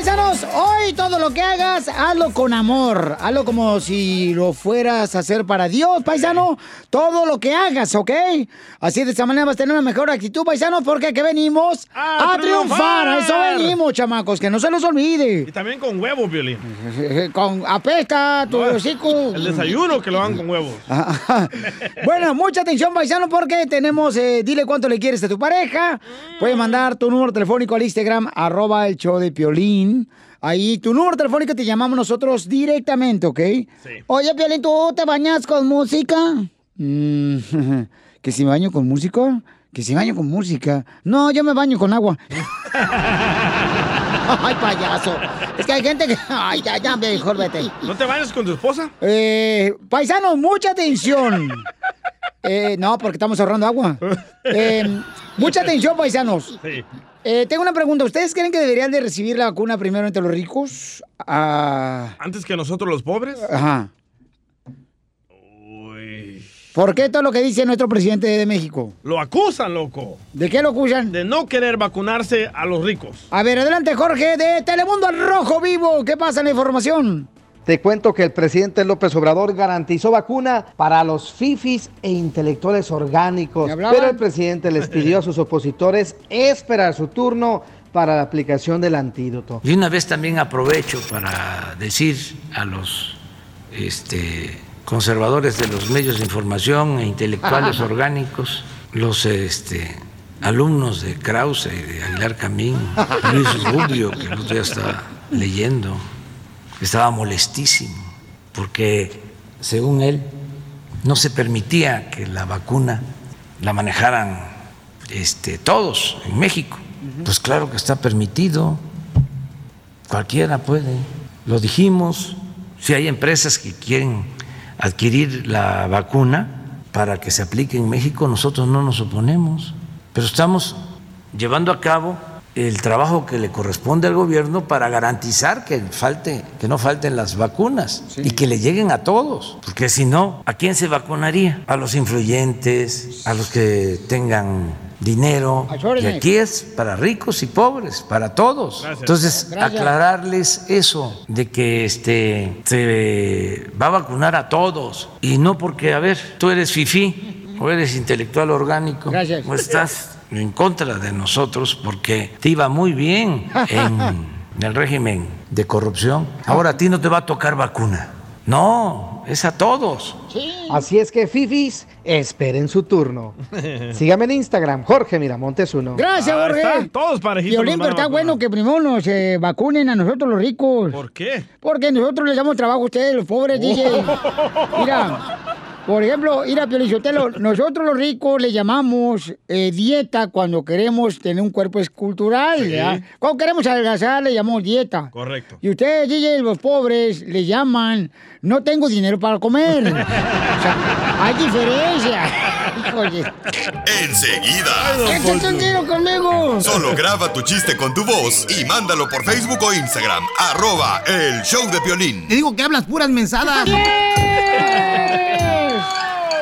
paisanos, hoy todo lo que hagas, hazlo con amor. Hazlo como si lo fueras a hacer para Dios, paisano. Todo lo que hagas, ¿ok? Así de esta manera vas a tener una mejor actitud, paisanos, porque aquí venimos a, triunfar. A eso venimos, chamacos, que no se los olvide. Y también con huevos, Violín. Con apesta, tu No, hocico. El desayuno que lo hagan con huevos. Bueno, mucha atención, paisano, porque tenemos, eh, dile cuánto le quieres a tu pareja. Puedes mandar tu número telefónico al Instagram, arroba el show de Piolín. Ahí, tu número telefónico te llamamos nosotros directamente, ¿ok? Oye, Piolín, ¿tú te bañas con música? Mm, ¿Que si me baño con música? ¿Que si me baño con música? No, yo me baño con agua. Ay, payaso. Es que hay gente que... Ay, ya, ya, mejor vete. ¿No te bañas con tu esposa? Eh, paisanos, mucha atención. Eh, no, porque estamos ahorrando agua. Eh, mucha atención, paisanos. Sí. Eh, tengo una pregunta. ¿Ustedes creen que deberían de recibir la vacuna primero entre los ricos? Ah, ¿Antes que nosotros los pobres? ajá. ¿Por qué todo lo que dice nuestro presidente de México? Lo acusan, loco. ¿De qué lo acusan? De no querer vacunarse a los ricos. A ver, adelante, Jorge, de Telemundo al Rojo Vivo. ¿Qué pasa en la información? Te cuento que el presidente López Obrador garantizó vacuna para los fifis e intelectuales orgánicos, pero el presidente les pidió a sus opositores esperar su turno para la aplicación del antídoto. Y una vez también aprovecho para decir a los este, conservadores de los medios de información e intelectuales orgánicos, los este, alumnos de Krause y de Aguilar Camín, Luis Rubio, que el otro día estaba leyendo, estaba molestísimo, porque según él no se permitía que la vacuna la manejaran este, todos en México. Pues claro que está permitido, cualquiera puede. Lo dijimos, si hay empresas que quieren adquirir la vacuna para que se aplique en México, nosotros no nos oponemos, pero estamos llevando a cabo el trabajo que le corresponde al gobierno para garantizar que falte, que no falten las vacunas y que le lleguen a todos, porque si no, ¿a quién se vacunaría? A los influyentes, a los que tengan dinero. A Y aquí es para ricos y pobres, para todos. Gracias. Entonces, Gracias. aclararles eso de que este se va a vacunar a todos y no porque a ver, tú eres fifí o eres intelectual orgánico Gracias. o estás en contra de nosotros porque te iba muy bien en el régimen de corrupción. Ahora a ti no te va a tocar vacuna. No, es a todos. Así es que fifis, esperen su turno. Sígame en Instagram, Jorge Miramontes uno. Gracias, Ahí Jorge. está, todos parejitos Violín, pero está vacunar. bueno que primero nos eh, vacunen a nosotros los ricos. ¿Por qué? Porque nosotros les damos trabajo a ustedes, los pobres, DJ. Mira, por ejemplo, mira, Piolichotelo, nosotros los ricos le llamamos eh, dieta cuando queremos tener un cuerpo escultural. Cuando queremos adelgazar le llamamos dieta. Correcto. Y ustedes, DJ, los pobres, le llaman no tengo dinero para comer. o sea, hay diferencia. Híjole. Enseguida. Échate un tiro conmigo. Solo graba tu chiste con tu voz y mándalo por Facebook o Instagram. Arroba el show de Piolín. Te digo que hablas puras mensadas.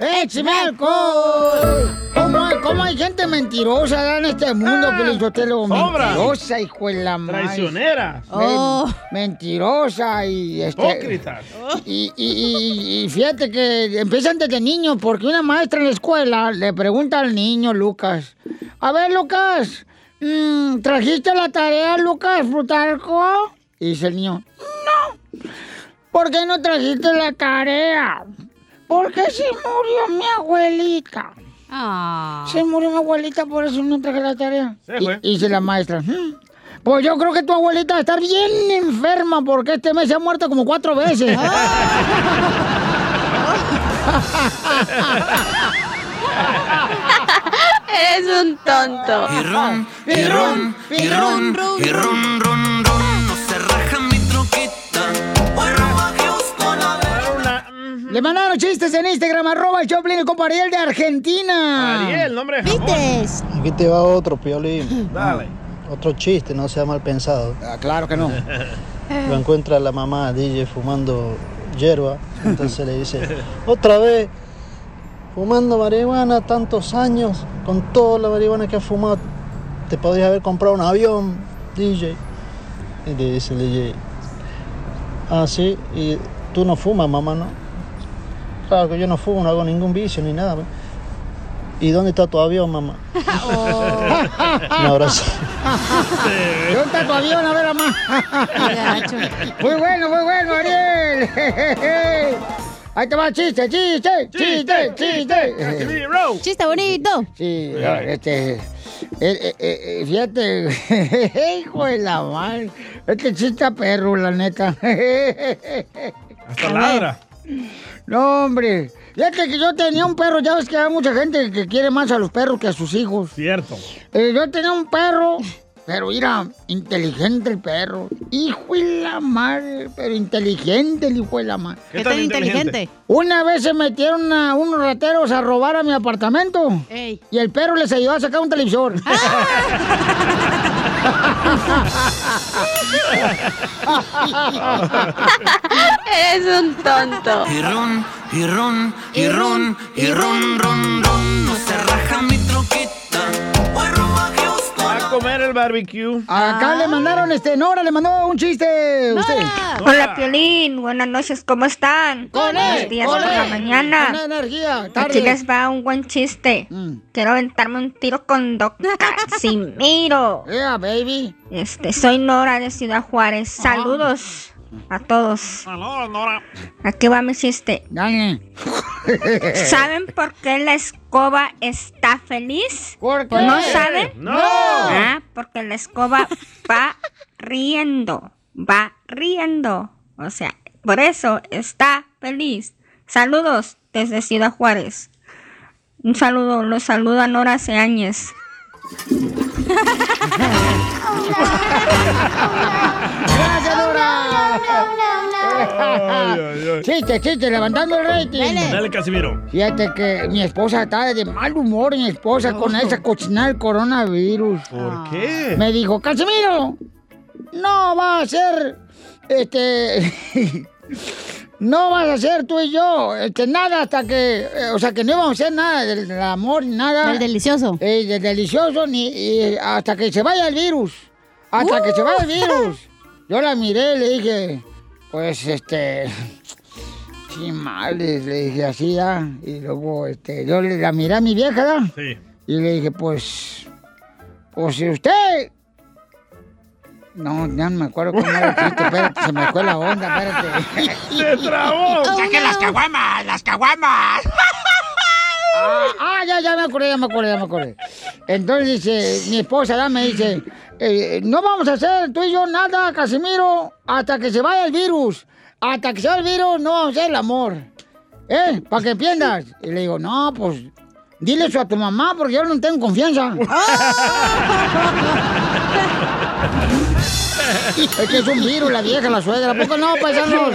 ¡Échame alcohol! ¿Cómo hay, cómo hay gente mentirosa en este mundo, Pelizotelo? Sobra. Mentirosa, hijo de la madre. Traicionera. Men- Mentirosa y este, Hipócritas. y, y- y- y fíjate que empiezan desde niños, porque una maestra en la escuela le pregunta al niño Lucas: A ver, Lucas, mm, ¿trajiste la tarea, Lucas Plutarco? Y dice el niño: No. ¿Por qué no trajiste la tarea? Porque se murió mi abuelita. Se murió mi abuelita, por eso no traje la tarea. Se fue. Y, dice la maestra: "Hmm, Pues yo creo que tu abuelita está bien enferma porque este mes se ha muerto como cuatro veces. Eres un tonto. Y ron, y ron, y ron, y ron, ron, ron. Le mandaron chistes en Instagram, arroba el Choplin, el compa Ariel de Argentina. Ariel, nombre de. Aquí te va otro, Piolín. Dale. otro chiste, no sea mal pensado. Ah, claro que no. Lo encuentra la mamá DJ fumando hierba, entonces le dice, otra vez, fumando marihuana tantos años, con toda la marihuana que has fumado, te podrías haber comprado un avión, DJ. Y le dice el DJ, ah, sí, y tú no fumas, mamá, ¿no? Claro que yo no fumo, no hago ningún vicio ni nada. ¿Y dónde está tu avión, mamá? Un abrazo. ¿Dónde está tu avión? A ver, mamá. Muy bueno, muy bueno, Ariel. Ahí te va, chiste, chiste, chiste, chiste. Chiste bonito. Sí, este. eh, eh, eh, fíjate, hijo de la madre. Este chiste perro, la neta. Hasta ladra. No, hombre. Fíjate que yo tenía un perro, ya ves que hay mucha gente que quiere más a los perros que a sus hijos. Cierto. Eh, yo tenía un perro, pero mira, inteligente el perro. Hijo de la madre, pero inteligente el hijo de la madre. ¿Qué ¿Qué tan inteligente? inteligente? Una vez se metieron a unos rateros a robar a mi apartamento. Ey. Y el perro les ayudó a sacar un televisor. Eres un tonto. Y ron, y ron, y ron, y ron, ron, ron. Comer el barbecue. Acá le mandaron, este, Nora le mandó un chiste. Usted. Hola, Piolín. Buenas noches, ¿cómo están? Con Buenos él, días por la mañana. Con energía, Aquí tarde. les va un buen chiste. Mm. Quiero aventarme un tiro con Doc Casimiro. Yeah, baby. Este, soy Nora de Ciudad Juárez. Ah. A todos. Saludos, Nora. Aquí va mi chiste. Dale. ¿Saben por qué la escoba está feliz? ¿Por ¿O no saben? No. Ah, porque la escoba va riendo. Va riendo. O sea, por eso está feliz. Saludos desde Ciudad Juárez. Un saludo, los saluda Nora Seáñez. ¡Gracias, Nora! Chiste, chiste, levantando el rating. Dale, Casimiro. Fíjate que mi esposa está de mal humor, mi esposa, con esa cochinada del coronavirus. ¿Por qué? Me dijo, Casimiro, no va a ser, este, no vas a hacer tú y yo, este, nada hasta que, eh, o sea, que no vamos a hacer nada del, del amor, ni nada. El delicioso. Eh, del delicioso, ni y hasta que se vaya el virus. Hasta que se vaya el virus. Yo la miré y le dije, pues, este, sí, males, le dije así, ya. Y luego, este, yo le- la miré a mi vieja, ¿verdad? Sí. Y le dije, pues, pues si usted... No, ya no me acuerdo cómo era el chiste, espérate, se me fue la onda, espérate. ¡Se trabó! ¡Saquen las caguamas, las caguamas! Ah, ah, ya, ya me acordé, ya me acordé, ya me acordé. Entonces dice, mi esposa ya me dice, eh, no vamos a hacer tú y yo nada, Casimiro, hasta que se vaya el virus. Hasta que se vaya el virus no vamos a hacer el amor. ¿Eh? Para que entiendas. Y le digo, no, pues, dile eso a tu mamá porque yo no tengo confianza. Es que es un virus, la vieja, la suegra. ¿A poco no, paisanos?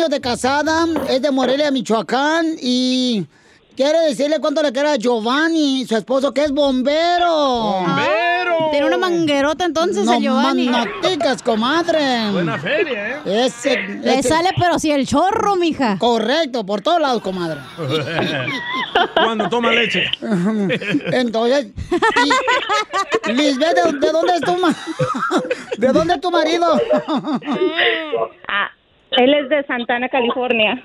años de casada, es de Morelia, Michoacán, y quiere decirle cuánto le quiere a Giovanni, su esposo, que es bombero. ¡Bombero! Tiene una manguerota entonces no el Giovanni. manoticas, comadre. Buena feria, ¿eh? Ese, Le ese- sale pero si el chorro, mija. Correcto, por todos lados, comadre. Cuando toma leche. Entonces, y- Lisbeth, ¿de, de dónde es tu ma- ¿De dónde es tu marido? Ah, él es de Santana, California.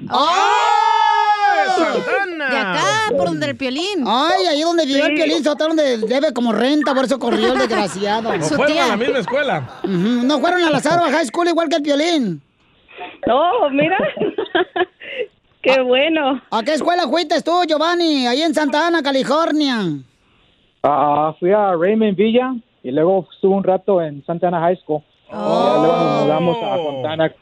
¡Santana! De acá, por donde el piolín. Ay, ahí donde vivió el Piolín Sotelo, donde debe como renta, por eso corrió el desgraciado. ¿No fueron a la misma escuela? No fueron a la Zarba High School igual que el Piolín. No, mira. Qué bueno. ¿A qué escuela fuiste tú, Giovanni? Ahí en Santa Ana, California. Ah, fui a Raymond Villa y luego estuve un rato en Santa Ana High School. Y ya luego nos mudamos a Fontana,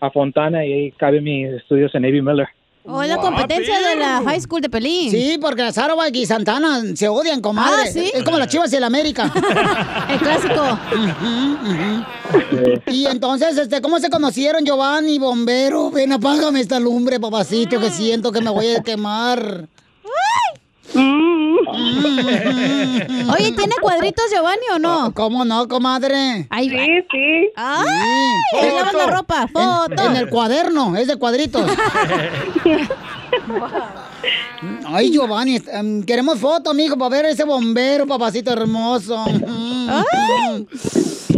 a Fontana y ahí cabe mis estudios en Navy Miller. O es la competencia de la high school de Pelín. Sí, porque la Sarawak y Santana se odian, comadre. Ah, ¿sí? Es como las chivas y el América. El clásico. Y entonces, este, ¿cómo se conocieron, Giovanni, bombero? Ven, apágame esta lumbre, papacito, que siento que me voy a quemar. Oye, ¿tiene cuadritos Giovanni o no? ¿Cómo no, comadre? Ahí va. Sí, sí. ¡Ay! Es la ropa. Foto. en el cuaderno, es de cuadritos. Ay, Giovanni, em, queremos foto, amigo, para ver ese bombero, papacito hermoso. Mm.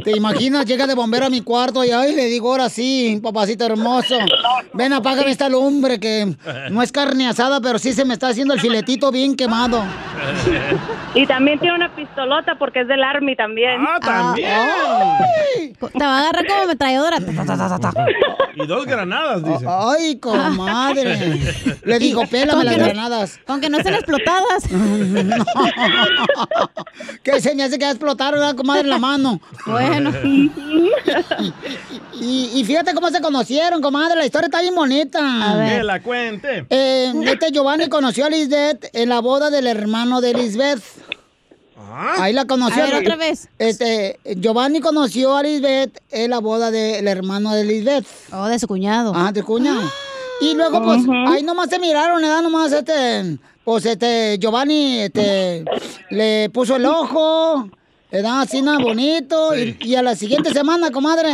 ¿Te imaginas? Llega de bombero a mi cuarto y ay, le digo, ahora sí, papacito hermoso. Ven, apágame esta lumbre que no es carne asada, pero sí se me está haciendo el filetito bien quemado. Y también tiene una pistolota porque es del Army también. Ah, también. Te va a agarrar como ametralladora. Y dos granadas, dice. Ay, comadre. Le digo, pélame las que no- granadas. Aunque no estén explotadas. Que se me hace que va a explotar, ¿verdad, comadre, en la mano. Bueno. Y, y fíjate cómo se conocieron, comadre. La historia está bien bonita. Que la cuente. Eh, este Giovanni conoció a Lisbeth en la boda del hermano de Lisbeth. Ahí la conoció. A ver, otra vez. Este, Giovanni conoció a Lisbeth en la boda del hermano de Lisbeth. Oh, de su cuñado. Ah, de cuñado. Y luego, pues, Ujú. ahí nomás se miraron, ¿verdad? Nomás, este, pues, este, Giovanni, este, le puso el ojo, ¿verdad? Así nada bonito. Y, y a la siguiente semana, comadre,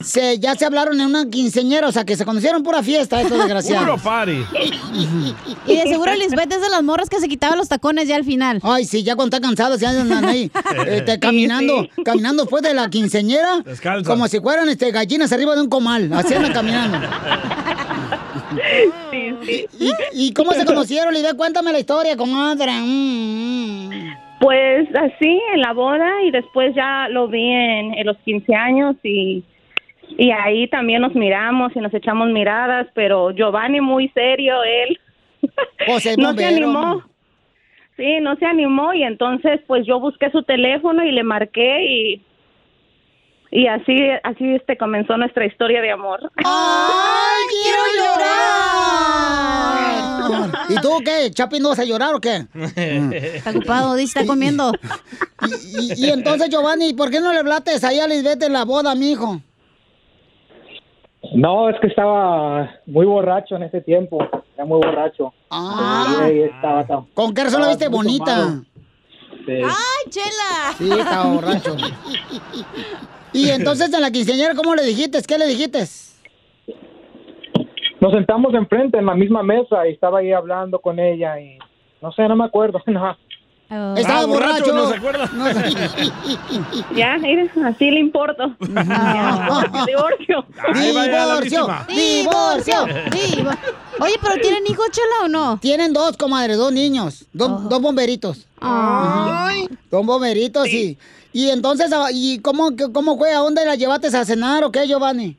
Se, ya se hablaron en una quinceñera, o sea, que se conocieron pura fiesta, estos Puro desgraciados. party. Y de seguro Lisbeth es de las morras que se quitaba los tacones ya al final. Ay, sí, ya cuando está cansada se andan ahí, este, caminando, caminando después de la quinceñera, Descalza. como si fueran este, gallinas arriba de un comal, así andan caminando. ¿Y, y cómo se conocieron, Lidia? Cuéntame la historia, comadre. Mm, mm. Pues así, en la boda y después ya lo vi en, en los 15 años y, y ahí también nos miramos y nos echamos miradas, pero Giovanni muy serio, él Pues no se animó. Sí, no se animó y entonces pues yo busqué su teléfono y le marqué y y así así este comenzó nuestra historia de amor. ¡Ay, quiero llorar! ¿Y tú qué? ¿Chapi no vas a llorar o qué? Está ocupado, dice, está comiendo. Y, y entonces, Giovanni, ¿por qué no le hablaste ahí a Lisbeth en la boda, mijo? No, es que estaba muy borracho en ese tiempo. Era muy borracho. Ah. Y estaba ¿Con qué razón la viste estaba bonita? Sí. ¡Ay, chela! Sí, está borracho. Y entonces en la quinceañera, ¿cómo le dijiste? ¿Qué le dijiste? Nos sentamos enfrente en la misma mesa y estaba ahí hablando con ella y no sé, no me acuerdo. No. Estaba Ah, borracho, borracho. no se acuerda. Ya, mire, así le importo. Divorcio. Divorcio, divorcio, Divo- Oye, pero ¿tienen hijos, chela, o no? Tienen dos, comadre, dos niños, dos, dos bomberitos. Ay. Dos bomberitos y, y entonces, ah, ¿y cómo, cómo fue? ¿A dónde la llevaste a cenar o qué, Giovanni?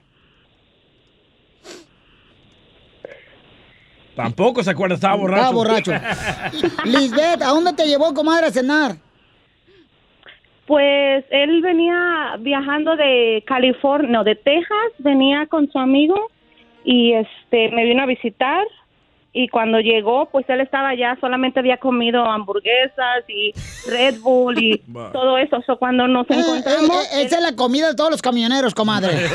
Tampoco se acuerda, estaba borracho. Estaba borracho. Lisbeth, ¿a dónde te llevó, comadre, a cenar? Pues él venía viajando de California, no, de Texas, venía con su amigo y este me vino a visitar y cuando llegó, pues él estaba ya, solamente había comido hamburguesas y Red Bull y todo eso. So, cuando nos encontramos, Eh, eh, esa es la comida de todos los camioneros, comadre.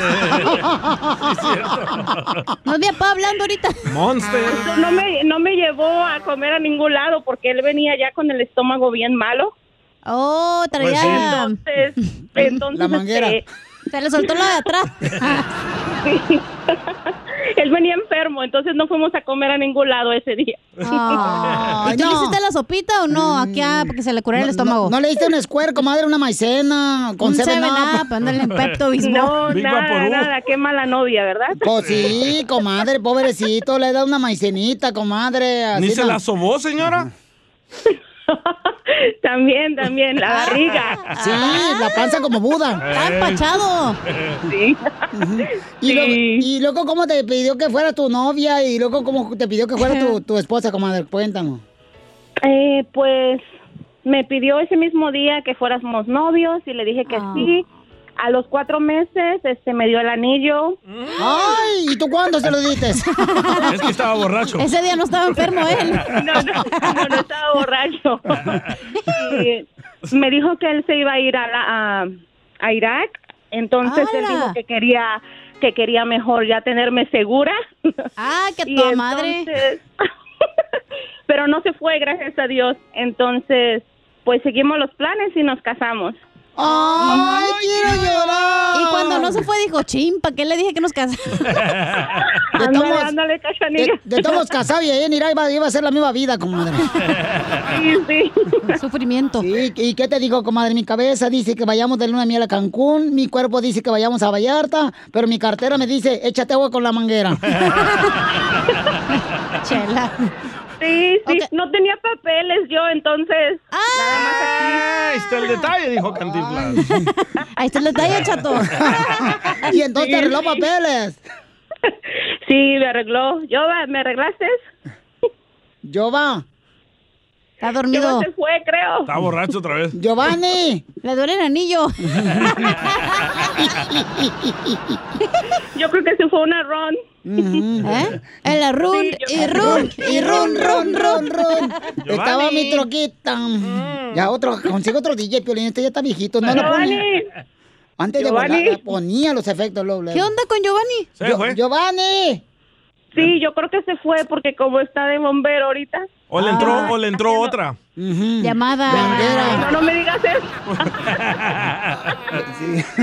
No papá hablando ahorita. Monster. no me, no me llevó a comer a ningún lado porque él venía ya con el estómago bien malo. Oh, traía... Entonces, entonces La manguera. este, Se le soltó la de atrás. Sí. Él venía enfermo, entonces no fuimos a comer a ningún lado ese día. ¿Y tú le hiciste la sopita o no? Aquí ah, porque se le curara el estómago. ¿No, no le diste un square, comadre, una maicena con Un Seven Seven Up? Up, ándale, en Pepto Bismol. No, nada, nada, qué mala novia, ¿verdad? Pues sí, comadre, pobrecito, le da una maicenita, comadre. así ¿Ni se no. la sobó, señora? También, también, la barriga. Sí, la panza como Buda. Está empachado. Sí. Y, luego, y luego, ¿cómo te pidió que fuera tu novia? Y luego, ¿cómo te pidió que fuera tu, tu esposa, comadre? Cuéntanos. Eh, pues me pidió ese mismo día que fuéramos novios y le dije que Ah. sí. A los cuatro meses, este, me dio el anillo. ¡Ay! ¿Y tú cuándo se lo diste? Es que estaba borracho. Ese día no estaba enfermo él. No, no, no, no estaba borracho. Y me dijo que él se iba a ir a, la- a, a Irak. Entonces él dijo que quería que quería mejor ya tenerme segura. Ah, que tu madre. Pero no se fue, gracias a Dios. Entonces, pues seguimos los planes y nos casamos. ¡Ay, quiero llorar! Y cuando no se fue, dijo, chimpa, ¿qué le dije que nos casamos? De Ándale, cachanilla. de, de todos casados y ahí en Irak iba, iba a ser la misma vida, comadre. Sí, sí. Sufrimiento. Sí, ¿y qué te digo, comadre? Mi cabeza dice que vayamos de luna de miel a Cancún, mi cuerpo dice que vayamos a Vallarta, pero mi cartera me dice, échate agua con la manguera. Chela. Sí, sí, no tenía papeles yo, entonces. Nada más Ah, ahí está el detalle, dijo Cantinflas. Ahí está el detalle, chato. y entonces te arregló papeles. Sí, me arregló. ¿Yo me arreglaste? Yo va. Está dormido. Se fue, creo. Está borracho otra vez. Giovanni. Le duele el anillo. Yo creo que se fue una ron. ¿Eh? El arrun y run y run, run, run, run. Estaba mi troquita. Ya otro, consigo otro DJ, Piolín, este ya está viejito. No lo Giovanni. ponía. Antes de Giovanni. volar, ponía los efectos. Luego. ¿Qué onda con Giovanni? Se fue. Giovanni. Sí, yo creo que se fue porque como está de bombero ahorita. O le entró, o le entró otra. Llamada. No, no me digas eso.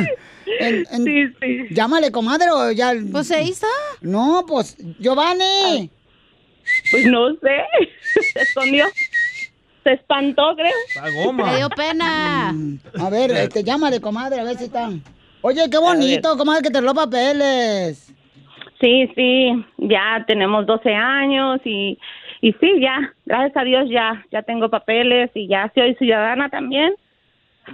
En- en- Sí, sí. Llámale, comadre, o ya. Pues ahí está. No, pues, Giovanni. Pues no sé. Se escondió. Se espantó, creo. Está Le goma. dio pena. A ver, este, llámale, comadre, a ver si está. Oye, qué bonito, comadre, que te los papeles. Sí, sí. Ya tenemos 12 años y, y sí, ya. Gracias a Dios ya, ya tengo papeles y ya soy ciudadana también.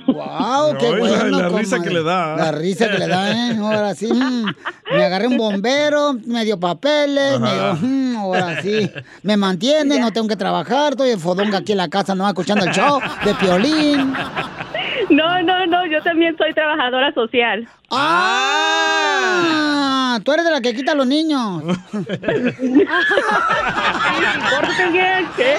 Wow, qué bueno. la risa que le da. La risa que le da, ¿eh? Ahora sí. mm, Me agarré un bombero, me dio papeles, me dio, mm, ahora sí. Me mantiene, no tengo que trabajar, estoy en fodonga aquí en la casa, no escuchando el show de Piolín. No, no, no. Yo también soy trabajadora social. ¡Ah! Tú eres de la que quita a los niños. Pórtate bien, ¿qué?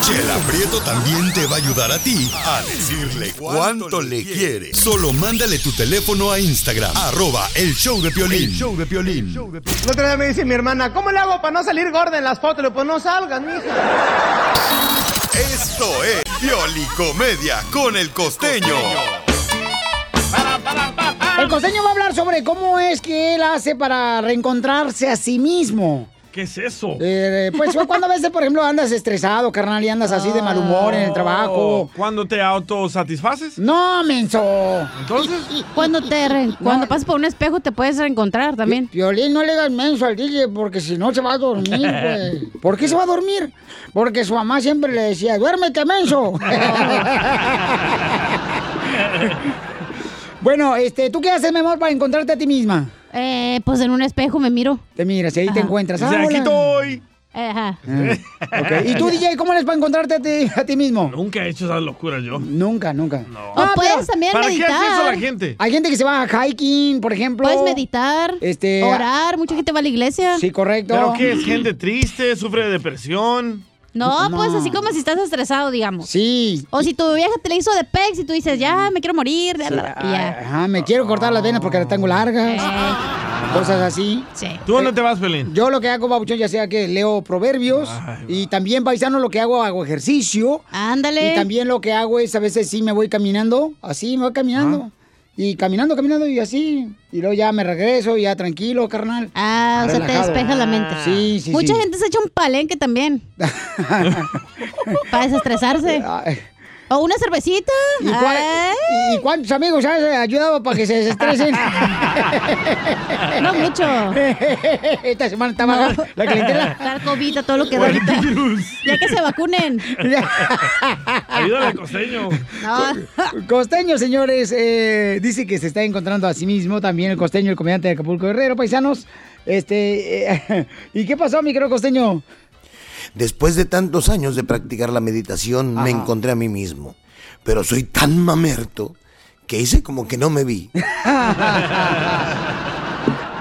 Chela Prieto también te va a ayudar a ti a decirle cuánto le quiere. Solo mándale tu teléfono a Instagram, arroba el show de Piolín. show de Piolín. El otro día me dice mi hermana, ¿cómo le hago para no salir gorda en las fotos? Pues no salgas, mija. Esto es Piolicomedia con el costeño. El costeño va a hablar sobre cómo es que él hace para reencontrarse a sí mismo. ¿Qué es eso? Eh, pues fue cuando a veces, por ejemplo, andas estresado, carnal, y andas así de mal humor en el trabajo. ¿Cuándo te autosatisfaces? No, menso. Entonces, Cuando te re- cuando pasas por un espejo te puedes reencontrar también. Violín, no le hagas menso al DJ porque si no se va a dormir, güey. ¿Por qué se va a dormir? Porque su mamá siempre le decía, duérmete, menso. bueno, este, ¿tú qué haces, mi amor, para encontrarte a ti misma? Eh, pues en un espejo me miro. Te miras y ahí te encuentras. Ah, aquí estoy. Ajá. Ah. ¿Y tú, DJ, cómo eres para encontrarte a ti, a ti mismo? Nunca he hecho esas locuras yo. Nunca, nunca. O Ah, puedes también ¿Para qué meditar. hace eso la gente? Hay gente que se va a hiking, por ejemplo. Puedes meditar, Este, orar, mucha gente va a la iglesia. Sí, correcto. ¿Pero qué es? ¿Gente triste? ¿Sufre de depresión? No, No. pues así como si estás estresado, digamos. Sí. O si tu vieja te le hizo de pex y tú dices, ya, me quiero morir. y ya. Ajá, me quiero cortar las venas porque las tengo largas. Cosas así. Sí. ¿Tú dónde te vas, Pelín? Yo lo que hago, babuchón, ya sea que leo proverbios y también, paisano, lo que hago, hago ejercicio. Ándale. Y también lo que hago es, a veces sí me voy caminando, así me voy caminando. Y caminando, caminando y así. Y luego ya me regreso, ya tranquilo, carnal. Ah, o sea, te despeja la mente. Sí, sí, Mucha sí. gente se echa un palenque también. para desestresarse. O una cervecita. ¿Y, cuántos amigos has ayudado para que se desestresen? No mucho. Esta semana está baja la clientela. Dar COVID, todo lo que da ahorita. Ya que se vacunen. Ayúdale al costeño. Costeño, señores, eh, dice que se está encontrando a sí mismo también el costeño, el comediante de Acapulco Guerrero, paisanos. Este, eh, ¿y qué pasó, mi querido costeño? Después de tantos años de practicar la meditación, me encontré a mí mismo. Pero soy tan mamerto que hice como que no me vi.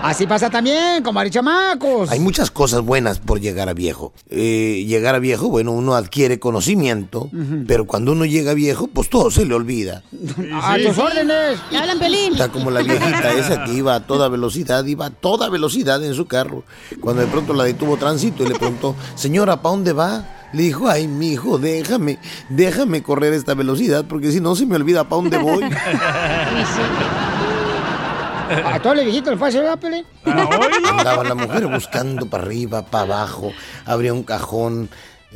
Así pasa también, con chamacos. Hay muchas cosas buenas por llegar a viejo. Eh, llegar a viejo, bueno, uno adquiere conocimiento, pero cuando uno llega a viejo, pues todo se le olvida. A tus órdenes. ¿Qué hablan, Pelín? Está como la viejita esa que iba a toda velocidad, iba a toda velocidad en su carro. Cuando de pronto la detuvo tránsito y le preguntó, señora, ¿para dónde va? Le dijo, ay, mi hijo, déjame, déjame correr esta velocidad porque si no se me olvida para dónde voy. A todo el viejito le pasa, ¿verdad, Pelín? Andaba la mujer buscando para arriba, para abajo, abría un cajón,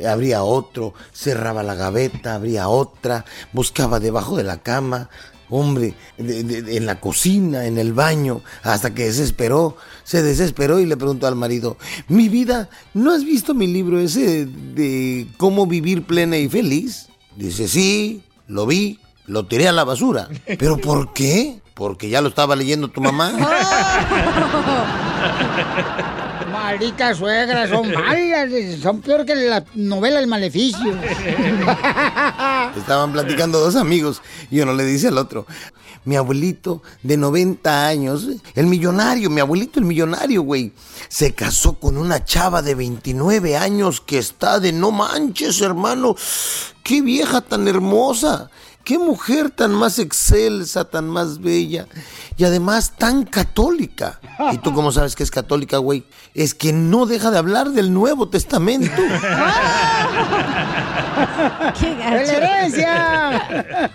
abría otro, cerraba la gaveta, abría otra, buscaba debajo de la cama, hombre, de- de- de- en la cocina, en el baño, hasta que desesperó, se desesperó y le preguntó al marido, mi vida, ¿no has visto mi libro ese de cómo vivir plena y feliz? Dice, sí, lo vi, lo tiré a la basura. ¿Pero por qué? Porque ya lo estaba leyendo tu mamá. Malditas suegras, son malas, son peor que la novela El Maleficio. Estaban platicando dos amigos y uno le dice al otro, mi abuelito de 90 años, el millonario, mi abuelito el millonario, güey, se casó con una chava de 29 años que está de no manches, hermano, qué vieja tan hermosa. Qué mujer tan más excelsa, tan más bella y además tan católica. ¿Y tú cómo sabes que es católica, güey? Es que no deja de hablar del Nuevo Testamento. ¡Qué ¡La herencia!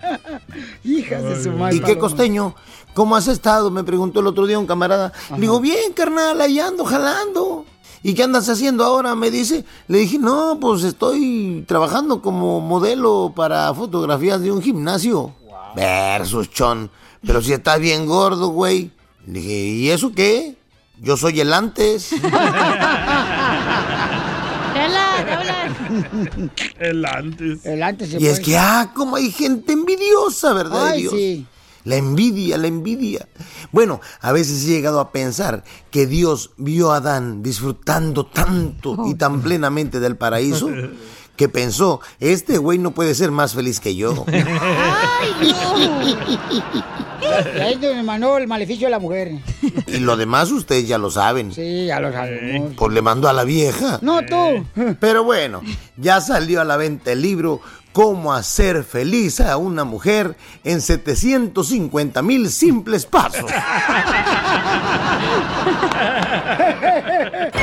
Hijas de su madre. ¿Y qué costeño? ¿Cómo has estado? Me preguntó el otro día un camarada. Le Digo, bien, carnal, ahí ando jalando. ¿Y qué andas haciendo ahora? Me dice. Le dije, no, pues estoy trabajando como modelo para fotografías de un gimnasio. Versus, chon. Pero si estás bien gordo, güey. Le dije, ¿y eso qué? Yo soy el antes. El antes. El antes Y es que, ah, como hay gente envidiosa, ¿verdad? Ay, Dios? sí. La envidia, la envidia. Bueno, a veces he llegado a pensar que Dios vio a Adán disfrutando tanto y tan plenamente del paraíso que pensó, este güey no puede ser más feliz que yo. Y ahí me mandó el maleficio de la mujer. Y lo demás ustedes ya lo saben. Sí, ya lo sabemos. Pues le mandó a la vieja. No, tú. Pero bueno, ya salió a la venta el libro Cómo hacer feliz a una mujer en 750 mil simples pasos.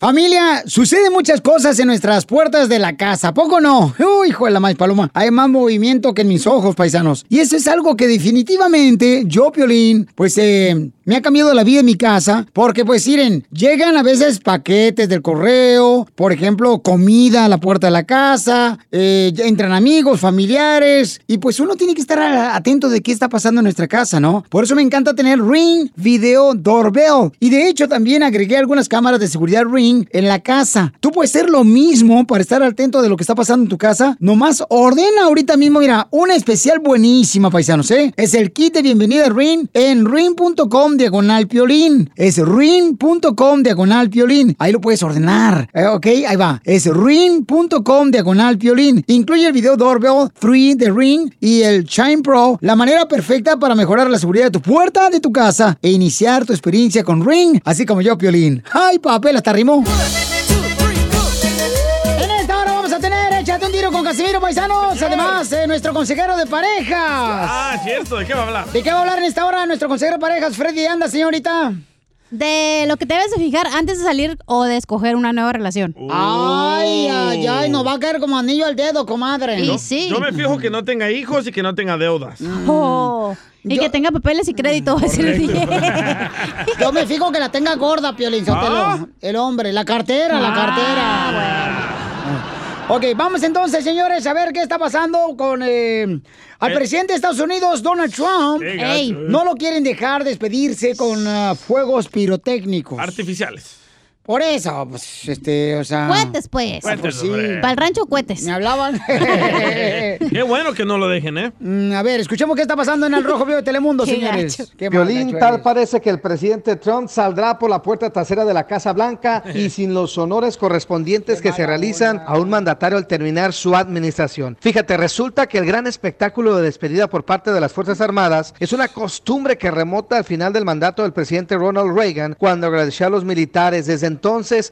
Familia, suceden muchas cosas en nuestras puertas de la casa, ¿a ¿poco no? Uy, hijo de la maíz paloma, hay más movimiento que en mis ojos, paisanos. Y eso es algo que definitivamente yo, Piolín, pues eh, me ha cambiado la vida en mi casa, porque pues miren, llegan a veces paquetes del correo, por ejemplo, comida a la puerta de la casa, eh, entran amigos, familiares, y pues uno tiene que estar atento de qué está pasando en nuestra casa, ¿no? Por eso me encanta tener Ring Video Doorbell. Y de hecho también agregué algunas cámaras de seguridad Ring en la casa. Tú puedes hacer lo mismo para estar atento de lo que está pasando en tu casa. Nomás ordena ahorita mismo, mira, una especial buenísima, paisanos, ¿eh? Es el kit de bienvenida Ring en ring.com diagonal piolín. Es ring.com diagonal piolín. Ahí lo puedes ordenar. Eh, ok, ahí va. Es ring.com diagonal piolín. Incluye el video Doorbell 3 de Ring y el Chime Pro, la manera perfecta para mejorar la seguridad de tu puerta de tu casa e iniciar tu experiencia con Ring, así como yo, Piolín. ¡Ay, papel, hasta rimó! En esta hora vamos a tener Échate un tiro con Casimiro Paisanos, además eh, nuestro consejero de parejas. Ah, cierto. ¿De qué va a hablar? ¿De qué va a hablar en esta hora nuestro consejero de parejas, Freddy? Anda, señorita. De lo que te debes de fijar antes de salir o de escoger una nueva relación. Ay, ay, ay, nos va a caer como anillo al dedo, comadre. Yo, yo me fijo que no tenga hijos y que no tenga deudas. Oh, y que tenga papeles y crédito, va a decir el DJ. Yo me fijo que la tenga gorda, Piolín Sotelo. Ah. El hombre, la cartera, la cartera. Ok, vamos entonces, señores, a ver qué está pasando con eh, al Eh. presidente de Estados Unidos, Donald Trump. Qué gacho, Ey, eh. no lo quieren dejar despedirse con ah, fuegos pirotécnicos. Artificiales. Por eso, pues, este, o sea... Cuetes, pues. Cuetes, Pues sí. Para el rancho, cuetes. Me hablaban. Qué bueno que no lo dejen, ¿eh? Mm, a ver, escuchemos qué está pasando en el Rojo Vivo de Telemundo, Qué señores. gacho. Qué Violín, mal tal parece que el presidente Trump saldrá por la puerta trasera de la Casa Blanca y sin los honores correspondientes que se realizan a un mandatario al terminar su administración. Fíjate, resulta que el gran espectáculo de despedida por parte de las Fuerzas Armadas es una costumbre que remota al final del mandato del presidente Ronald Reagan cuando agradeció a los militares. Desde entonces,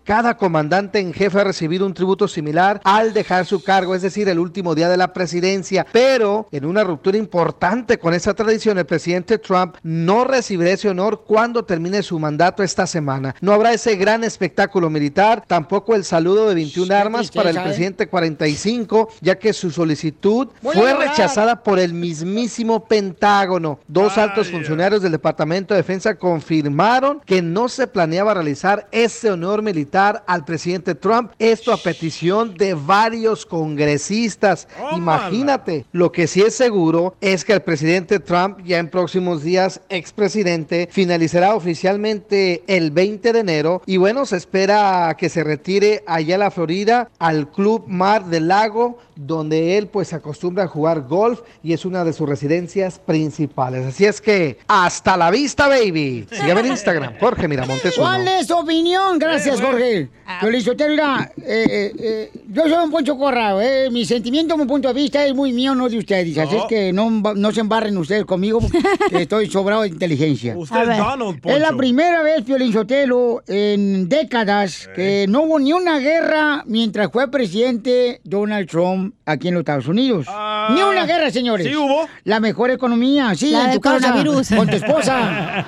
cada comandante en jefe ha recibido un tributo similar al dejar su cargo, es decir, el último día de la presidencia. Pero en una ruptura importante con esa tradición, el presidente Trump no recibirá ese honor cuando termine su mandato esta semana. No habrá ese gran espectáculo militar, tampoco el saludo de 21 armas para el ¿eh? presidente 45, ya que su solicitud fue rechazada por el mismísimo Pentágono. Dos altos funcionarios del Departamento de Defensa confirmaron que no se planeaba realizar ese honor militar al presidente Trump. Esto a petición de varios congresistas. Imagínate, lo que sí es seguro es que el presidente Trump ya en próximos días, expresidente, finalizará oficialmente el 20 de enero y bueno, se espera que se retire allá a la Florida al Club Mar del Lago, donde él pues acostumbra a jugar golf y es una de sus residencias principales. Así es que hasta la vista, baby. Sígueme en Instagram, Jorge Miramontes. ¿Cuál es tu opinión? Gracias, Eh, Jorge. Yo le mira, eh, eh, eh, yo soy un Poncho Corrado, eh, mi sentimiento, mi punto de vista es muy mío, no de ustedes. Así No. es que no, no se embarren ustedes conmigo, que estoy sobrado de inteligencia. Usted es Donald, Poncho. Es la primera vez, Sotelo, en décadas, que no hubo ni una guerra mientras fue presidente Donald Trump aquí en los Estados Unidos. ni una guerra, señores. Ah, ¿sí hubo? La mejor economía, sí, La en tu casa, coronavirus. con tu esposa.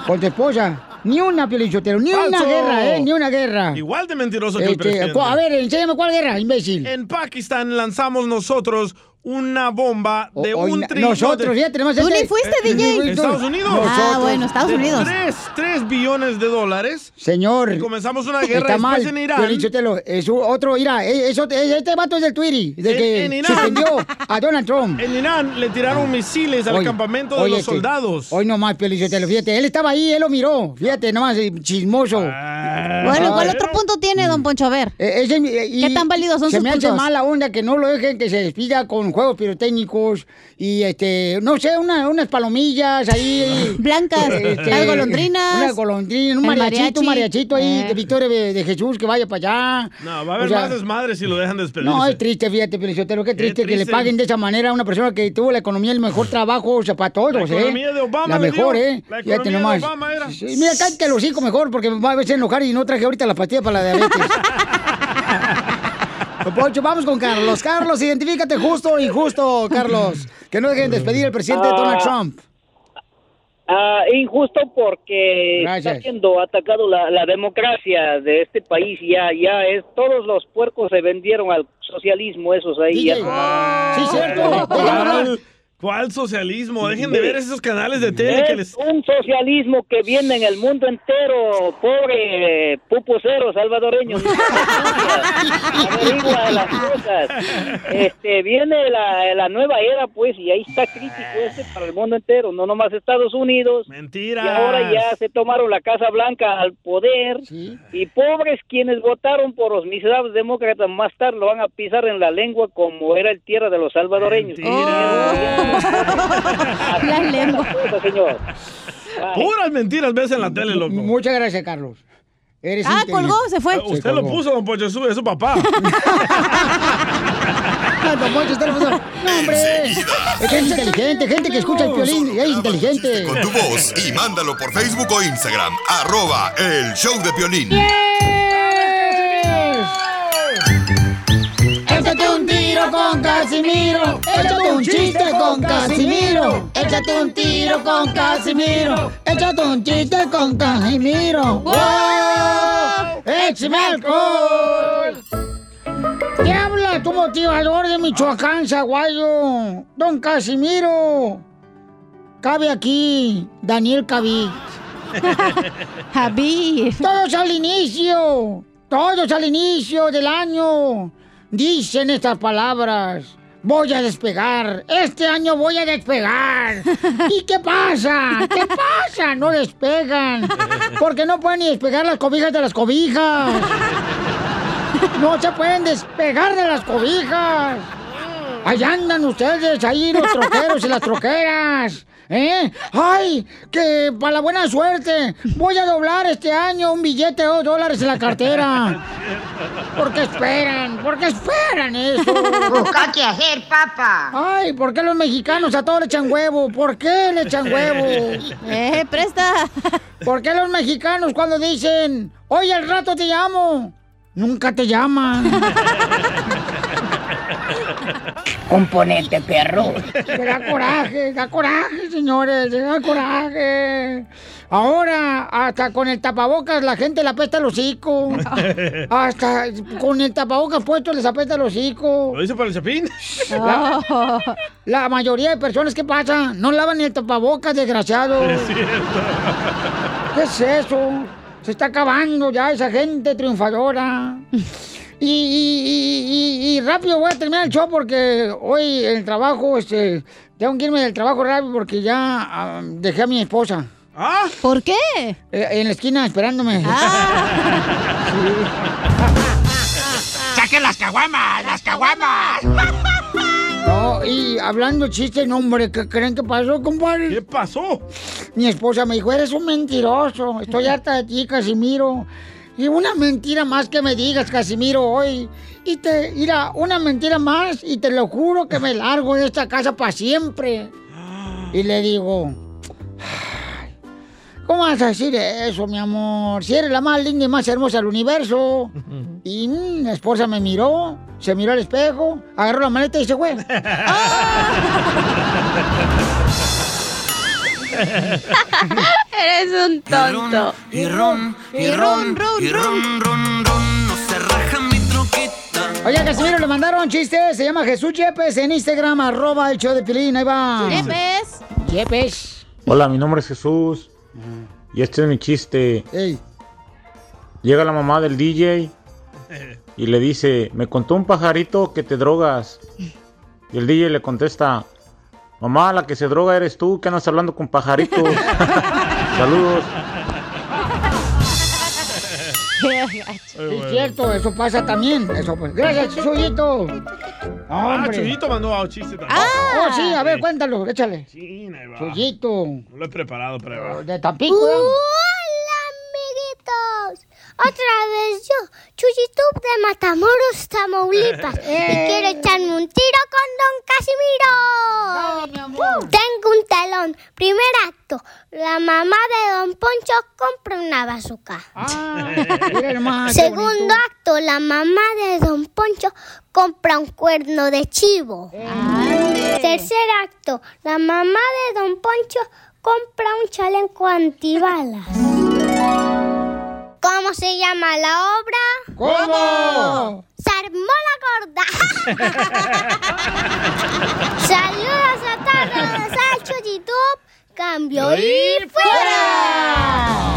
con tu esposa. Ni una, Piolín Sotelo, ni una guerra, ¿eh? Ni una guerra. Igual de mentiroso que el Este, presidente. a ver, enséñame cuál guerra, imbécil. En Pakistán lanzamos nosotros una bomba de O- o- un trillón. nosotros, de- fíjate, nomás Tú este- ni fuiste, eh, DJ. Estados Unidos. Ah, bueno, Estados Unidos. Tres, tres billones de dólares. Señor. Y comenzamos una guerra Está mal, en Irán. Piolín Sotelo, es otro, mira, eh, eso, eh, este vato es del Twitty, de En- que en Irán. suspendió a Donald Trump. En Irán le tiraron misiles al campamento de los este, soldados. Hoy nomás, Piolín Sotelo, fíjate, él estaba ahí, él lo miró, fíjate, nomás, eh, chismoso. Ah, Bueno, ¿cuál otro punto tiene, don Poncho? A ver. Eh, ese, eh, y ¿Qué tan válidos son se sus me hace puntos? mala onda que no lo dejen que se despida con juegos pirotécnicos y este, no sé, una- unas palomillas ahí. Blancas, Este, las golondrinas. Una golondrina, un mariachito, un mariachi. mariachito ahí Eh. de Victoria de, de Jesús que vaya para allá. No, va a haber O sea, más desmadre si lo dejan despedirse. No, es triste, fíjate, Pelizotero, qué triste, que le triste. paguen de esa manera a una persona que tuvo la economía, el mejor trabajo, o sea, para todos, La ¿eh? economía de Obama La mejor, dio. ¿eh? La Fíjate economía de nomás. Obama era. Sí, mira, cállate los hocico mejor, porque me va a veces enojar y no traje ahorita la pastilla para la diabetes. Poncho, vamos con Carlos. Carlos, identifícate justo y justo, Carlos. Que no dejen despedir al presidente Ah. Donald Trump. Ah, injusto porque Gracias. está siendo atacado la, la democracia de este país ya ya es todos los puercos se vendieron al socialismo esos ahí ya no- Sí, cierto. ¿Cuál, socialismo? Dejen de ver esos canales de tele que les... es un socialismo que viene en el mundo entero pobre eh, pupusero salvadoreño averigua las cosas este viene la, la nueva era pues y ahí está crítico este para el mundo entero no nomás Estados Unidos Mentira. y ahora ya se tomaron la Casa Blanca al poder y pobres quienes votaron por los miserables demócratas más tarde lo van a pisar en la lengua como era el tierra de los salvadoreños. La lengua. señor. Puras mentiras ves en la tele, loco. Muchas gracias, Carlos. Eres Ah, colgó, se fue. Ah, Usted lo puso, don Poncho, sube, es su papá. Don Poncho, usted lo puso. No, hombre. Es es inteligente, gente que escucha el violín y es inteligente. Con tu voz y mándalo por Facebook o Instagram. Arroba el show de Piolín. Échate tiro con Casimiro. Échate un chiste con Casimiro. Échate un tiro con Casimiro. Échate un chiste con Casimiro. ¡Wow! ¡Échame alcohol! ¿Qué habla tu motivador de Michoacán, Zaguayo? Don Casimiro. Cabe aquí, Daniel Cabi. Javi. Todos al inicio, todos al inicio del año dicen estas palabras. Voy a despegar, este año voy a despegar. ¿Y qué pasa? ¿Qué pasa? No despegan. Porque no pueden ni despegar las cobijas de las cobijas. No se pueden despegar de las cobijas. Allá andan ustedes, ahí los troqueros y las troqueras. ¿Eh? ¡Ay! Que para la buena suerte voy a doblar este año un billete de dos dólares en la cartera. ¿Por qué esperan? ¿Por qué esperan eso? Busca qué hacer, papá. Ay, ¿por qué los mexicanos a todos le echan huevo? ¿Por qué le echan huevo? Eh, presta. ¿Por qué los mexicanos cuando dicen, oye, al rato te llamo? Nunca te llaman. Componente perro. Da coraje, da coraje, señores, da coraje. Ahora, hasta con el tapabocas la gente le apesta el hocico. Hasta con el tapabocas puesto les apesta el hocico. ¿Lo hizo para el chapín? La, la mayoría de personas, ¿qué pasa? No lavan ni el tapabocas, desgraciado. Es cierto. ¿Qué es eso? Se está acabando ya esa gente triunfadora. Y, y- y- y- y rápido voy a terminar el show porque hoy en el trabajo, este, tengo que irme del trabajo rápido porque ya ah, dejé a mi esposa. ¿Ah? ¿Por qué? en la esquina esperándome. ¡Saquen las caguamas! ¡Las caguamas! No, y hablando chiste, no, hombre, ¿qué creen que pasó, compadre? ¿Qué pasó? Mi esposa me dijo, eres un mentiroso, estoy harta de ti, Casimiro. Y una mentira más que me digas, Casimiro, hoy. Y te, mira, una mentira más y te lo juro que me largo de esta casa para siempre. Y le digo, "Ay, ¿cómo vas a decir eso, mi amor? Si eres la más linda y más hermosa del universo. Y mm, mi esposa me miró, se miró al espejo, agarró la maleta y se fue. Eres un tonto. Y ron, y ron, y ron, ron, ron, no se raja mi troquita. Oye, Casimiro, le mandaron chiste. Se llama Jesús Yepes en Instagram, arroba el show de Pilín. Ahí va. Yepes. Yepes. Hola, mi nombre es Jesús. Y este es mi chiste. Llega la mamá del DJ y le dice, me contó un pajarito que te drogas. Y el DJ le contesta, mamá, la que se droga eres tú, que andas hablando con pajaritos. Saludos. Es cierto, eso pasa también. Eso, pues. Gracias, Chuyito. Ah. Chuyito mandó a chiste también. Oh, sí, a ver, cuéntalo, échale. Sí. Chuyito. No lo he preparado, pero. De Tampico. ¿eh? Otra vez yo, Chuyito de Matamoros, Tamaulipas. Y quiero echarme un tiro con Don Casimiro. Tengo un telón. Primer acto. La mamá de Don Poncho compra una nomás, qué Segundo acto. La mamá de Don Poncho compra un cuerno de chivo. Tercer acto. La mamá de Don Poncho compra un chaleco antibalas. ¿Cómo se llama la obra? ¿Cómo? Se armó la gorda. Saludos a todos Salcho YouTube. Cambio y fuera.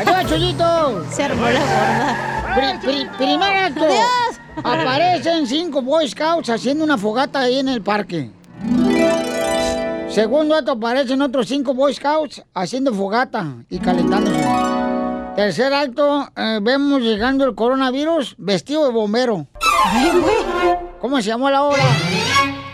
Adiós, Chuyito. Se armó la gorda. Pri- pri- primer acto. Adiós. Aparecen cinco Boy Scouts haciendo una fogata ahí en el parque. Segundo acto, aparecen otros cinco Boy Scouts haciendo fogata y calentándose. Tercer acto, eh, vemos llegando el coronavirus vestido de bombero. ¿Cómo se llamó la obra?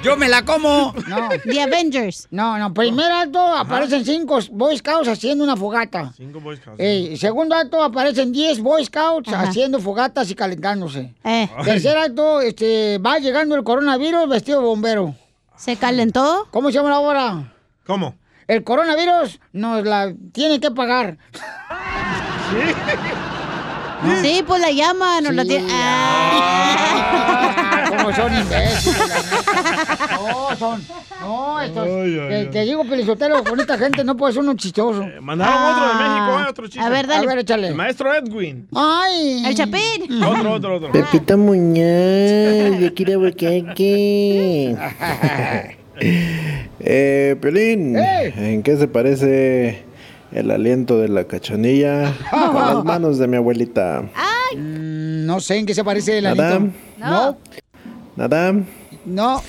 ¡Yo me la como! No. The Avengers. No, no. Primer acto, aparecen cinco Boy Scouts haciendo una fogata. Cinco Boy Scouts. Segundo acto, aparecen 10 Boy Scouts Ajá. haciendo fogatas y calentándose. Eh. Tercer acto, este, va llegando el coronavirus vestido de bombero. ¿Se calentó? ¿Cómo se llama la obra? ¿Cómo? El coronavirus nos la tiene que pagar. Sí, pues la llama, nos la tiene. Ah. No, son imbéciles. No, son. No, estos. Ay, ay, te, ay. te digo, Pelizotelo, con esta gente no puede ser uno chistoso. Mandaron otro de México, ¿eh? Otro chiste. A ver, dale. A ver, échale. El maestro Edwin. Ay. El Chapín. Otro, otro, otro. Pepita Muñoz, de aquí. Eh, Pelín, ¿en qué se parece el aliento de la cachanilla a las manos de mi abuelita? Mm, no sé en qué se parece el Nada. alito. No. Nada, No.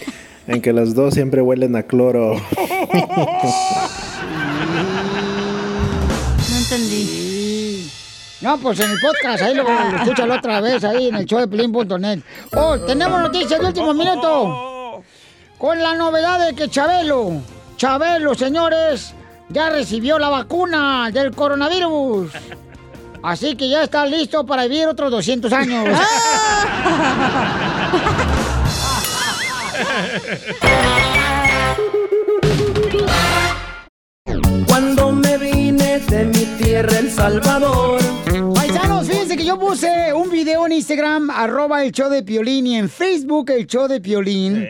en que las dos siempre huelen a cloro. No entendí. No, pues en el podcast, ahí lo, lo escúchalo otra vez, ahí en el show de Pelín.net. Oh, tenemos noticias de último minuto. Con la novedad de que Chabelo, Chabelo, señores, ya recibió la vacuna del coronavirus. Así que ya está listo para vivir otros 200 años. Cuando me vine de mi tierra, El Salvador. Puse un video en Instagram, arroba el show de Piolín, y en Facebook el show de Piolín.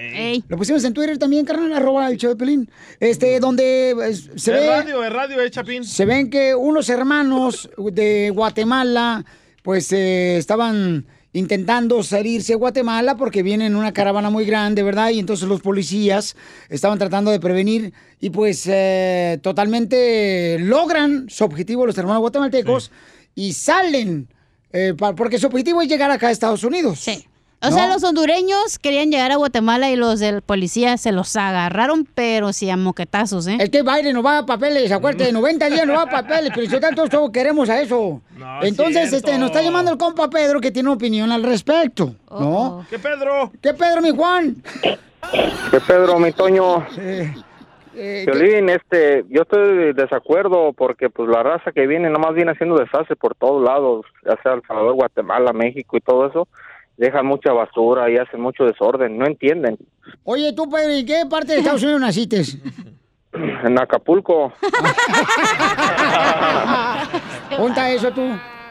Lo pusimos en Twitter también, carnal, arroba el show de Piolín. Este, donde pues, se es ve... radio, es radio, eh, Chapín. Se ven que unos hermanos de Guatemala, pues eh, estaban intentando salirse a Guatemala porque vienen en una caravana muy grande, ¿verdad? Y entonces los policías estaban tratando de prevenir y pues eh, totalmente logran su objetivo los hermanos guatemaltecos y salen, eh, pa- porque su objetivo es llegar acá a Estados Unidos. Sí. O sea, los hondureños querían llegar a Guatemala y los del policía se los agarraron, pero sí a moquetazos, ¿eh? Es que Biden no va a papeles, acuérdate, 90 días no va a papeles, pero si tanto todos queremos a eso. Entonces, cierto. este, nos está llamando el compa Pedro que tiene una opinión al respecto, ¿no? ¿Qué Pedro? ¿Qué Pedro, mi Juan? Que Pedro, mi Toño. Eh, Violín, este, yo estoy de desacuerdo porque pues la raza que viene nomás viene haciendo desastre por todos lados, ya sea El Salvador, Guatemala, México y todo eso, dejan mucha basura y hacen mucho desorden, no entienden. Oye, tú, Pedro, ¿en qué parte de Estados Unidos naciste? En Acapulco, Ponta eso tú.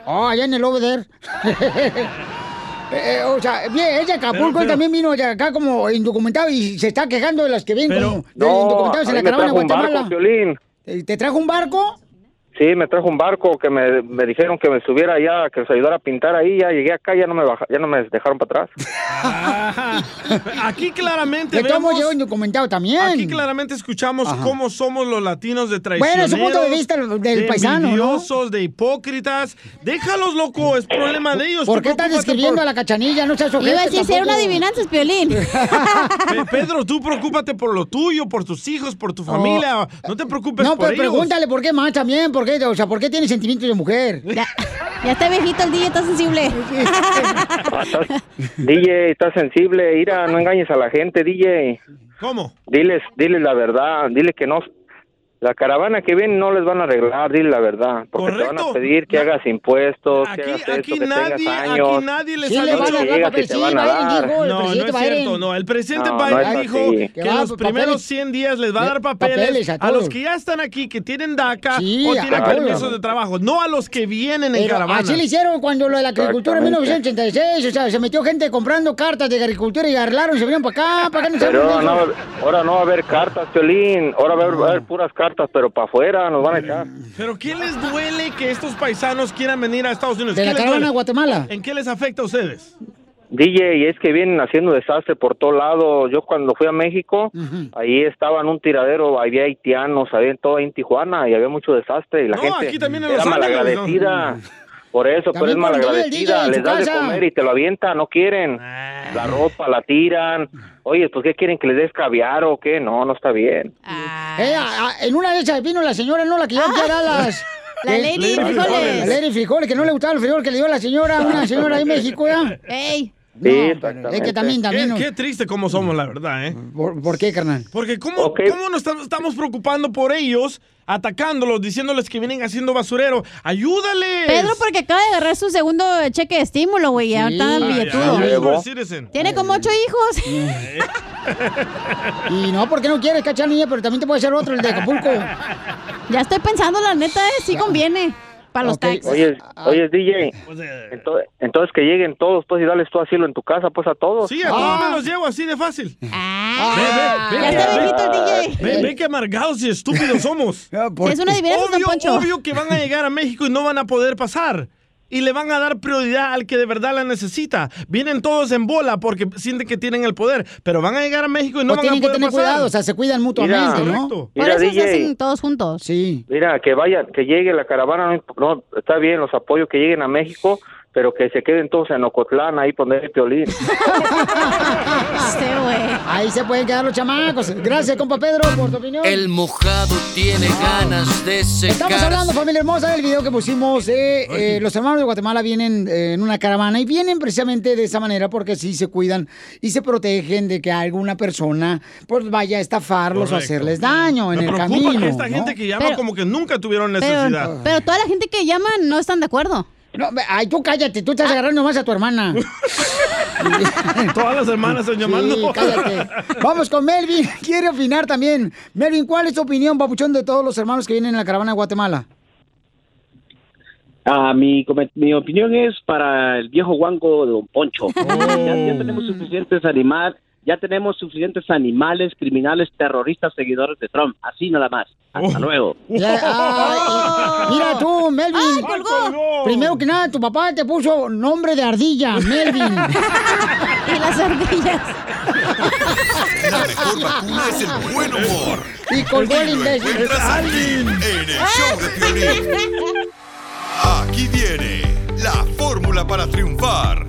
Oh, allá en el over there. Eh, o sea, bien, es de Acapulco, Pero, él también vino de acá como indocumentado y se está quejando de las que vienen como de no, indocumentados en la caravana de Guatemala. barco, Piolín. ¿Te te trajo un barco? Sí, me trajo un barco que me, me dijeron que me subiera allá, que nos ayudara a pintar ahí, ya llegué acá, ya no me baja, ya no me dejaron para atrás. Aquí claramente modos vemos... llegó indocumentado también. Aquí claramente escuchamos cómo somos los latinos de Bueno, traicioneros. es un punto de vista del de paisano, ¿no? envidiosos, de hipócritas. Déjalos, loco, es problema de ellos. ¿Por qué estás por- a la cachanilla? No seas ojete Iba a era una adivinanza, Piolín. Pe- Pedro, tú preocúpate por lo tuyo, por tus hijos, por tu familia. No te preocupes No, por pero ellos. pregúntale por qué más también, por qué, o sea, por qué tiene sentimientos de mujer. Ya, ya está viejito el día, está sensible. DJ, estás sensible, Ira, no engañes a la gente, DJ. ¿Cómo? Diles, diles la verdad, dile que no, la caravana que viene no les van a arreglar, dile la verdad, porque te van a Correcto. pedir que hagas impuestos, que hagas esto, Aquí que nadie, tengas años. aquí nadie les Sí, ha le dicho dar Llegas y te sí, van a dar. dijo, el No, no es cierto, Biden. no. El presidente No, no Biden es dijo así. que, Que va, los papeles. primeros 100 días les va a dar papeles, papeles a a, los que ya están aquí, que tienen DACA Sí, o tienen todos. permisos de trabajo, no a los que vienen en Pero caravana. así le hicieron cuando lo de la agricultura en Exactamente. 1986, o sea, se metió gente comprando cartas de agricultura y arreglaron, se vinieron para acá, para acá no Pero ahora no, no va a haber cartas, Piolín, ahora va a haber, va a haber puras cartas, pero para afuera nos van a echar. Pero ¿qué les duele que estos paisanos quieran venir a Estados Unidos? De ¿Qué la caravana a Guatemala. ¿En qué les afecta a ustedes? DJ, y es que vienen haciendo desastre por todo lado. Yo cuando fui a México, ahí estaba en un tiradero, había haitianos, había todo ahí en Tijuana y había mucho desastre y la No, gente aquí también en era Los Ángeles, malagradecida. Por eso, pero es malagradecida. Les das de comer y te lo avientan, no quieren. La ropa la tiran. Oye, pues ¿qué quieren que les des caviar o qué? No, no está bien. Eh, a- a- en una de esas vino la señora, no la que yo que era las... La Lady Frijoles. La Lady Frijoles, que no le gustaba el frijol que le dio la señora, una señora ahí en México, ¿ya? ¡Ey! Sí, Es que también, también... Qué, qué triste como somos, la verdad, ¿eh? ¿Por, por qué, carnal? Porque ¿cómo, cómo nos estamos preocupando por ellos, atacándolos, diciéndoles que vienen haciendo basurero? ¡Ayúdales! Pedro, porque acaba de agarrar su segundo cheque de estímulo, güey. Ya está billetudo. Tiene como ocho hijos. Y no, porque no quieres cachar niña, pero también te puede ser otro, el de Acapulco. Ya estoy pensando, la neta, eh, sí conviene. Para los taxis. Oye, oye, DJ, entonces, entonces que lleguen todos, pues, y dales tu asilo en tu casa, pues, a todos. Sí, a todos me los llevo así de fácil. Ah, Ve, ve, ve, ya está el DJ. Ve, ve qué amargados y estúpidos somos. Es una adivinanza, don obvio, Poncho. obvio que van a llegar a México y no van a poder pasar. Y le van a dar prioridad al que de verdad la necesita. Vienen todos en bola porque sienten que tienen el poder, pero van a llegar a México y no O van a tienen que poder tener pasar. cuidado, o sea, se cuidan mutuamente, ¿no? Correcto. Por Mira, eso se hacen todos juntos. Sí. Mira, que vayan, que llegue la caravana, no, no, está bien, los apoyo que lleguen a México, pero que se queden todos en Ocotlán, ahí poner el violín. Ahí se pueden quedar los chamacos. Gracias, compa Pedro, por tu opinión. El mojado tiene ganas de secar. Estamos hablando, familia hermosa, del video que pusimos. de, eh, los hermanos de Guatemala vienen eh, en una caravana y vienen precisamente de esa manera porque sí se cuidan y se protegen de que alguna persona pues vaya a estafarlos o Correcto. hacerles daño en Me el camino. que esta ¿no? gente que llama Pero- como que nunca tuvieron Pero, necesidad. pero toda la gente que llama no están de acuerdo. No, ve- ay, tú cállate, tú estás agarrando nomás a tu hermana. Todas las hermanas están llamando. Sí, cállate. Vamos con Melvin, quiere opinar también. Melvin, ¿cuál es tu opinión, papuchón, de todos los hermanos que vienen en la caravana de Guatemala? Ah, mi, mi opinión es para el viejo guango de Don Poncho. Ya, ya tenemos suficientes animales, ya tenemos suficientes animales, criminales, terroristas, seguidores de Trump. Así nada más. Hasta luego. Ya, ay, mira tú, Melvin. Primero que nada, tu papá te puso nombre de ardilla, Melvin. y las ardillas. La mejor vacuna es el buen humor. Y colgó el imbécil. en el show de. Aquí viene la fórmula para triunfar.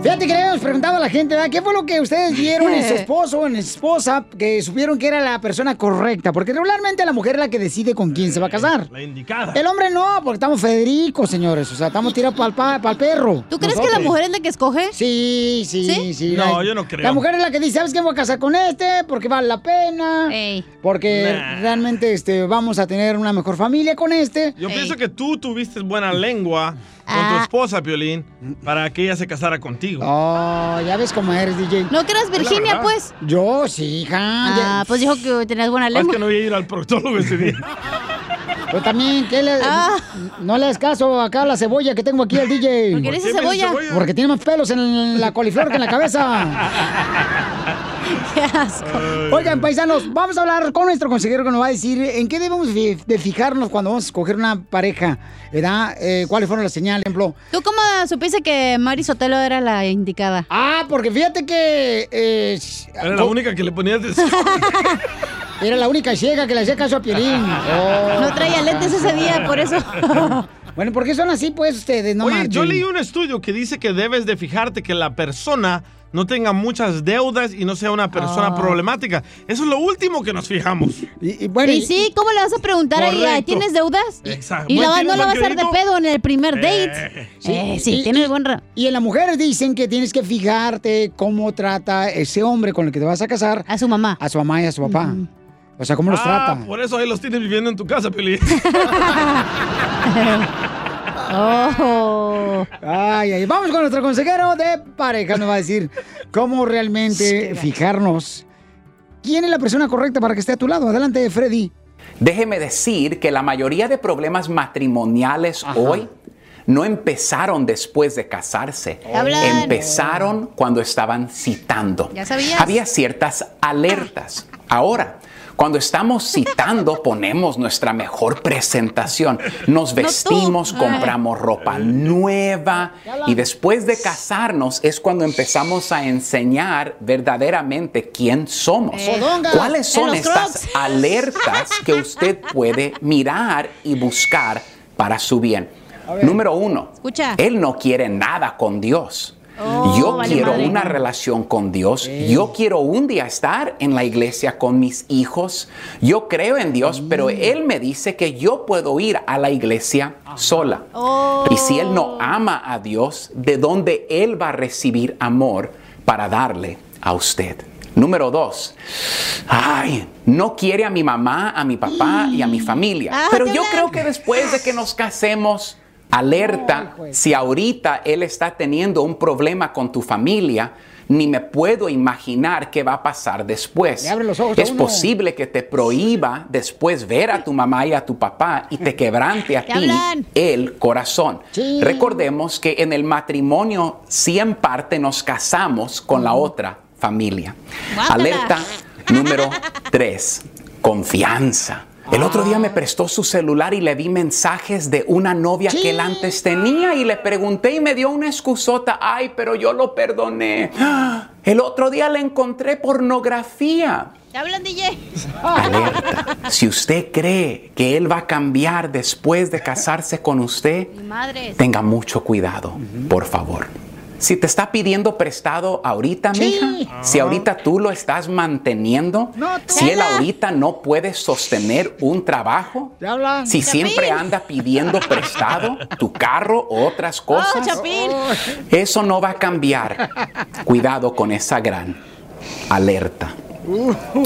Fíjate que le habíamos preguntado a la gente, ¿verdad? ¿Qué fue lo que ustedes vieron en su esposo o en su esposa que supieron que era la persona correcta? Porque regularmente la mujer es la que decide con quién se va a casar. La indicada. El hombre no, porque estamos Federico, señores. O sea, estamos tirados para el perro. ¿Tú crees que la mujer es la que escoge? Sí, sí, sí. No, La- yo no creo. La mujer es la que dice, ¿sabes qué? Me voy a casar con este porque vale la pena. Porque Nah. realmente este, vamos a tener una mejor familia con este. Yo pienso que tú tuviste buena lengua con tu Ah. esposa, Piolín, para que ella se casara contigo. Oh, ya ves cómo eres, DJ. ¿No que eras Virginia, pues? Yo, sí, hija. Ah, pues dijo que tenías buena Es lengua. que no voy a ir al proctólogo ese día. Pero también, ¿qué le, Ah. no le das caso acá a la cebolla que tengo aquí al DJ. ¿Por qué le dices ¿Por qué me dices cebolla? cebolla? Porque tiene más pelos en la coliflor que en la cabeza. Qué asco. Oigan, paisanos, vamos a hablar con nuestro consejero que nos va a decir en qué debemos de fijarnos cuando vamos a escoger una pareja, ¿verdad? Eh, ¿Cuáles fueron las señales, por ejemplo? ¿Tú cómo supiste que Mari Sotelo era la indicada? Ah, porque fíjate que... eh, Era la única que le ponía atención. Era la única ciega que le hacía caso a Piolín. Oh. No traía lentes ese día, por eso. bueno, ¿por qué son así, pues, ustedes? No Oye, yo leí un estudio que dice que debes de fijarte que la persona no tenga muchas deudas y no sea una persona Ah. problemática. Eso es lo último que nos fijamos. Y, y sí, ¿cómo le vas a preguntar a ella? Correcto. ¿Tienes deudas? Exacto. Y la, ¿tiene no la vas a hacer de pedo en el primer date. Eh. Eh, sí, y, tiene y- buen... Y en las mujeres dicen que tienes que fijarte cómo trata ese hombre con el que te vas a casar. A su mamá. A su mamá y a su papá. O sea, cómo los Ah, trata. por eso ahí los tienes viviendo en tu casa, Piolín. Oh. Ay, ay. Vamos con nuestro consejero de pareja. Nos va a decir cómo realmente fijarnos. ¿Quién es la persona correcta para que esté a tu lado? Adelante, Freddy. Déjeme decir que la mayoría de problemas matrimoniales hoy no empezaron después de casarse. Hablan. Empezaron cuando estaban citando. ¿Ya sabías? Había ciertas alertas. Ahora, cuando estamos citando, ponemos nuestra mejor presentación. Nos vestimos, compramos ropa nueva y después de casarnos es cuando empezamos a enseñar verdaderamente quién somos. Fodongas. ¿Cuáles son estas alertas que usted puede mirar y buscar para su bien? Número uno, él no quiere nada con Dios. Oh, Yo vale quiero madre. una relación con Dios. Yo quiero un día estar en la iglesia con mis hijos. Yo creo en Dios, Mm. pero Él me dice que yo puedo ir a la iglesia sola. Oh. Y si Él no ama a Dios, ¿de dónde Él va a recibir amor para darle a usted? Número dos, ay, no quiere a mi mamá, a mi papá y a mi familia. Ah, Pero yo creo que después de que nos casemos, Alerta, si ahorita él está teniendo un problema con tu familia, ni me puedo imaginar qué va a pasar después. Los ojos es posible que te prohíba después ver a tu mamá y a tu papá y te quebrante a ¿Qué ti el corazón. Sí. Recordemos que en el matrimonio sí en parte nos casamos con la otra familia. Alerta número 3. Confianza. El otro día me prestó su celular y le vi mensajes de una novia que él antes tenía y le pregunté y me dio una excusota. Ay, pero yo lo perdoné. El otro día le encontré pornografía. ¿Te hablan, DJ? Alerta. Si usted cree que él va a cambiar después de casarse con usted, Mi madre. tenga mucho cuidado, por favor. Si te está pidiendo prestado ahorita, Sí. mija, si ahorita tú lo estás manteniendo, No, si él ahorita no puede sostener un trabajo, si siempre anda pidiendo prestado tu carro o otras Oh, cosas, eso no va a cambiar. Cuidado con esa gran alerta.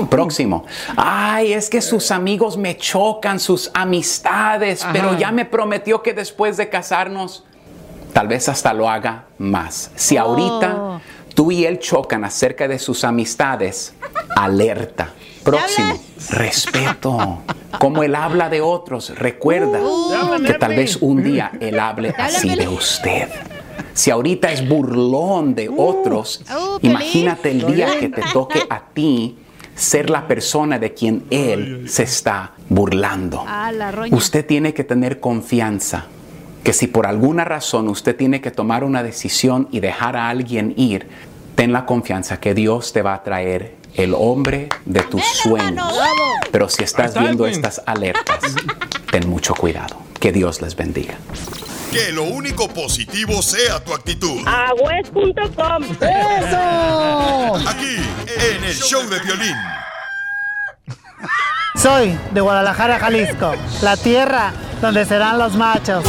Próximo. Ay, es que sus amigos me chocan, sus amistades, pero ya me prometió que después de casarnos, tal vez hasta lo haga más. Si ahorita tú y él chocan acerca de sus amistades, alerta. Próximo. Respeto. Como él habla de otros, recuerda que tal vez un día él hable así de usted. Si ahorita es burlón de otros, Uh, Piolín. imagínate el día que te toque a ti ser la persona de quien él se está burlando. Usted tiene que tener confianza que si por alguna razón usted tiene que tomar una decisión y dejar a alguien ir, ten la confianza que Dios te va a traer el hombre de tus sueños. Pero si estás está, viendo estas alertas, ten mucho cuidado. Que Dios les bendiga. Que lo único positivo sea tu actitud. Agüez.com. ¡Eso! Aquí, en el show de violín. Soy de Guadalajara, Jalisco, la tierra donde serán los machos.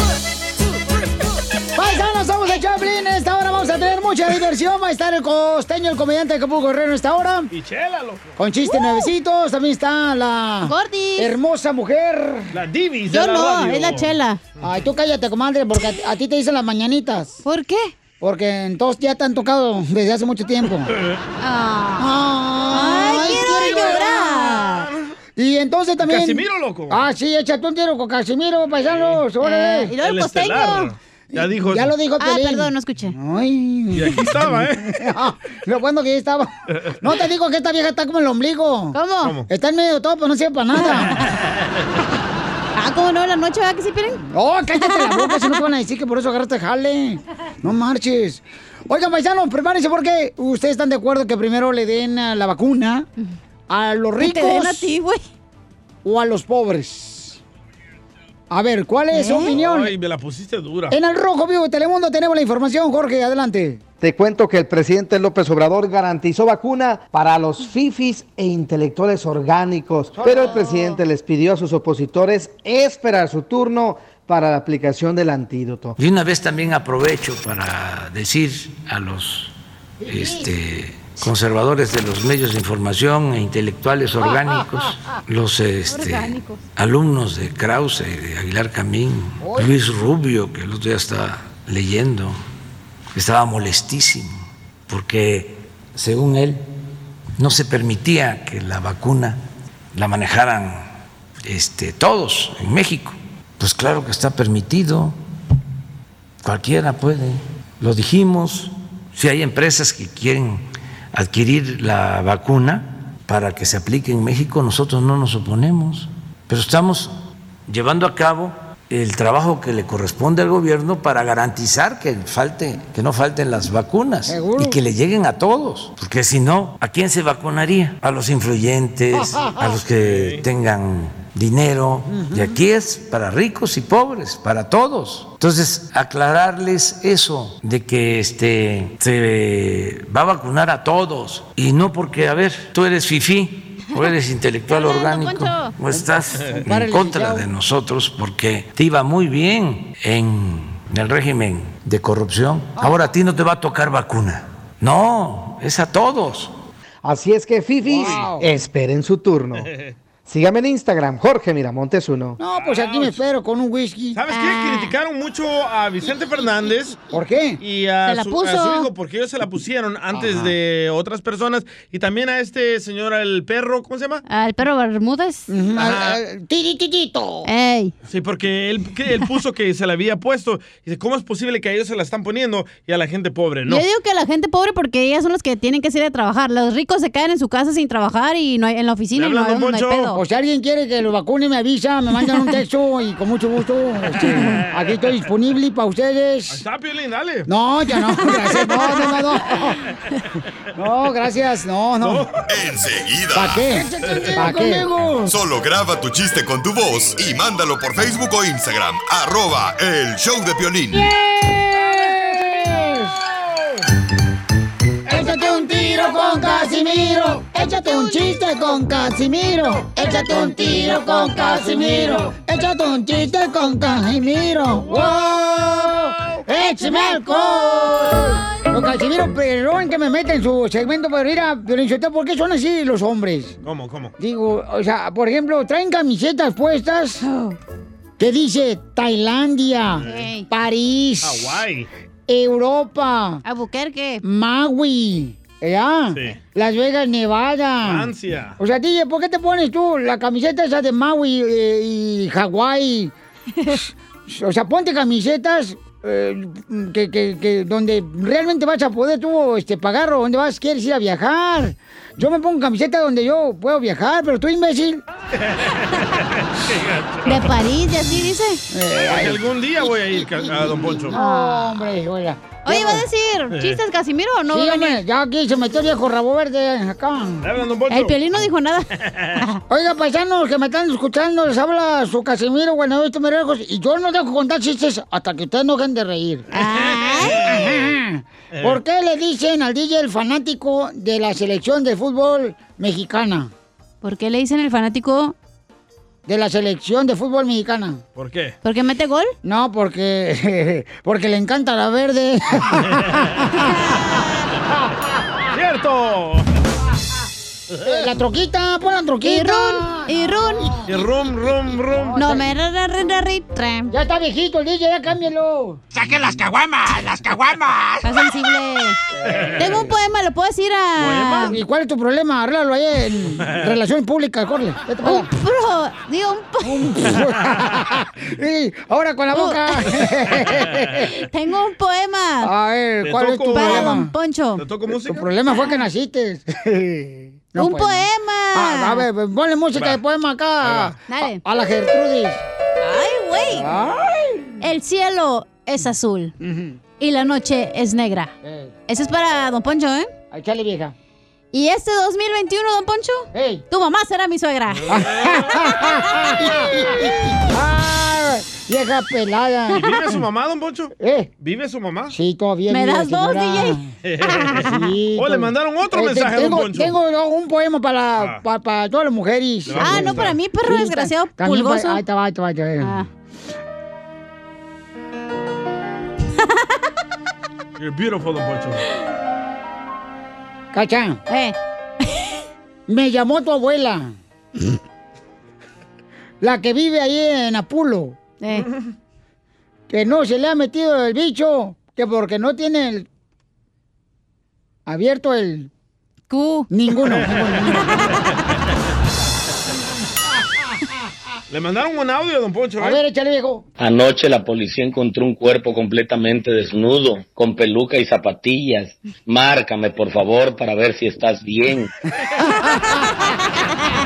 El Chaplin. En esta hora vamos a tener mucha diversión. Va a estar el costeño, el comediante de Acapulco Guerrero en esta hora. Y chela, loco. Con chistes nuevecitos. También está la Gordi. hermosa mujer. La divis Yo de la no, radio. es la chela. Ay, tú cállate, comadre, porque a, a ti te dicen las mañanitas. ¿Por qué? Porque entonces ya te han tocado desde hace mucho tiempo. Ah. Ay, quiero llorar. Y entonces también. Casimiro, loco. Ah, sí, échate un tiro con Casimiro, paisanos. Órale. Eh, y luego el El costeño. estelar. Ya dijo Ya lo dijo Ah, Piolín. perdón, no escuché. Ay. Y aquí estaba, ¿eh? Lo bueno que ya estaba. No te digo que esta vieja está como el ombligo. ¿Cómo? ¿Cómo? Está en medio de todo, pero no sirve para nada. Ah, ¿cómo no? La noche, ¿verdad que sí, Piolín? Oh, cállate la boca, si no te van a decir que por eso agarraste jale. No marches. Oigan, paisanos, prepárense porque ustedes están de acuerdo que primero le den a la vacuna a los Que ricos te den a ti, güey. o a los pobres. A ver, ¿cuál es su opinión? Ay, me la pusiste dura. En el Rojo Vivo de Telemundo tenemos la información, Jorge, adelante. Te cuento que el presidente López Obrador garantizó vacuna para los fifis e intelectuales orgánicos, pero el presidente les pidió a sus opositores esperar su turno para la aplicación del antídoto. Y una vez también aprovecho para decir a los este, conservadores de los medios de información e intelectuales orgánicos, los este, Orgánicos. alumnos de Krause, de Aguilar Camín, Luis Rubio, que el otro día estaba leyendo, estaba molestísimo, porque según él no se permitía que la vacuna la manejaran este, todos en México. Pues claro que está permitido, cualquiera puede, lo dijimos, si hay empresas que quieren adquirir la vacuna para que se aplique en México, nosotros no nos oponemos, pero estamos llevando a cabo el trabajo que le corresponde al gobierno para garantizar que falte, que no falten las vacunas Seguro. y que le lleguen a todos, porque si no, ¿a quién se vacunaría? A los influyentes, a los que tengan dinero, y aquí es para ricos y pobres, para todos. Entonces, aclararles eso de que este se va a vacunar a todos y no porque, a ver, tú eres fifí o eres intelectual orgánico o estás en contra de nosotros porque te iba muy bien en el régimen de corrupción. Ahora a ti no te va a tocar vacuna. No, es a todos. Así es que fifis, Wow. esperen su turno. Sígame en Instagram, Jorge Miramontes 1. No, pues aquí me espero con un whisky. ¿Sabes qué? Criticaron mucho a Vicente Fernández. ¿Por qué? Y a, Se la su, puso. a su hijo, porque ellos se la pusieron antes Ajá. de otras personas. Y también a este señor, el perro, ¿cómo se llama? Al perro Bermúdez. Tirititito. Ey. Sí, porque él, que él puso que se la había puesto. Dice, ¿cómo es posible que a ellos se la están poniendo y a la gente pobre no? Yo digo que a la gente pobre porque ellas son las que tienen que salir a trabajar. Los ricos se quedan en su casa sin trabajar y no hay, en la oficina y no, hay- no hay pedo. O si alguien quiere que lo vacune, me avisa, me mandan un texto y con mucho gusto. este, aquí estoy disponible para ustedes. Está, Piolín, dale. No, ya no, gracias. No, no, no, no. No, gracias. No, no. Enseguida. ¿Para qué? ¿Para qué? Solo graba tu chiste con tu voz y mándalo por Facebook o Instagram. Arroba el show de Piolín. Échate tiro con Casimiro. Échate un chiste con Casimiro. Échate un tiro con Casimiro. Échate un chiste con Casimiro. ¡Wow! ¡Échame alcohol! Los Casimiro, perdón que me meta en su segmento, pero mira, Piolinchotelo, ¿por qué son así los hombres? ¿Cómo, cómo? Digo, o sea, por ejemplo, traen camisetas puestas que dice Tailandia, París, Hawái. Europa, Albuquerque, Maui, ¿ya? Sí. Las Vegas, Nevada. Francia. O sea, DJ, ¿por qué te pones tú la camiseta esa de Maui eh, y Hawái? o sea, ponte camisetas eh, que, que- que donde realmente vas a poder tú este, pagar o donde vas, quieres ir a viajar. Yo me pongo camiseta donde yo puedo viajar, pero tú, imbécil. De París, y así dice. Porque algún día voy a ir a Don Poncho. No, hombre, oiga. Oye, ¿va a decir chistes Casimiro o no? Sí, hombre, ya aquí se metió el viejo rabo verde acá. El piolín no dijo nada. Oiga, paisanos que me están escuchando, les habla su Casimiro, bueno, esto me lejos, y yo no dejo contar chistes hasta que ustedes no dejen de reír. Ajá. ¿Por qué le dicen al DJ el fanático de la selección de fútbol mexicana? ¿Por qué le dicen el fanático? De la selección de fútbol mexicana. ¿Por qué? ¿Por qué mete gol? No, porque, porque le encanta la verde. ¡Cierto! Eh, la troquita, pon la troquita. Y run, y rum, rum, rum. No me. Ya está viejito el DJ, ya cámbialo. ¡Saquen las caguamas! ¡Las caguamas! Está sensible. Tengo un poema, ¿lo puedo decir a...? ¿Y cuál es tu problema? Arréglalo ahí en Relaciones Públicas, corre. Un pro, digo un... Sí, ahora con la boca. Tengo un poema. A ver, ¿cuál es tu problema? Don Poncho. ¿Te toco música? Tu problema fue que naciste. No, un pues, no. poema. Ah, a ver, ponle música Va. de poema acá. Dale. A, a la Gertrudis. Ay, güey. Ay. El cielo es azul y la noche es negra. Ey, Ese es para Don Poncho, ¿eh? échale vieja. ¿Y este 2021, Don Poncho? Tu mamá será mi suegra. Vieja pelada. ¿Y vive su mamá, Don Poncho? ¿Eh? ¿Vive su mamá? Sí, todavía. ¿Me vive, das dos, señora. DJ? Sí, Oh, le mandaron otro Eh, mensaje a Don tengo, Poncho. Tengo no, un poema para, Ah. para, para todas las mujeres. Ah, no, para mí, perro Sí, desgraciado, pulgoso. para- Ahí te va, ahí te va, ahí te va. Ah. You're beautiful, Don Poncho. Cacha, Eh, me llamó tu abuela. la que vive ahí en Apulo. Eh. Que no se le ha metido el bicho. Que porque no tiene el. Abierto el. Q. Ninguno. ninguno. Le mandaron un audio, Don Poncho. A ¿eh? ver, échale viejo. Anoche la policía encontró un cuerpo completamente desnudo, con peluca y zapatillas. Márcame, por favor, para ver si estás bien.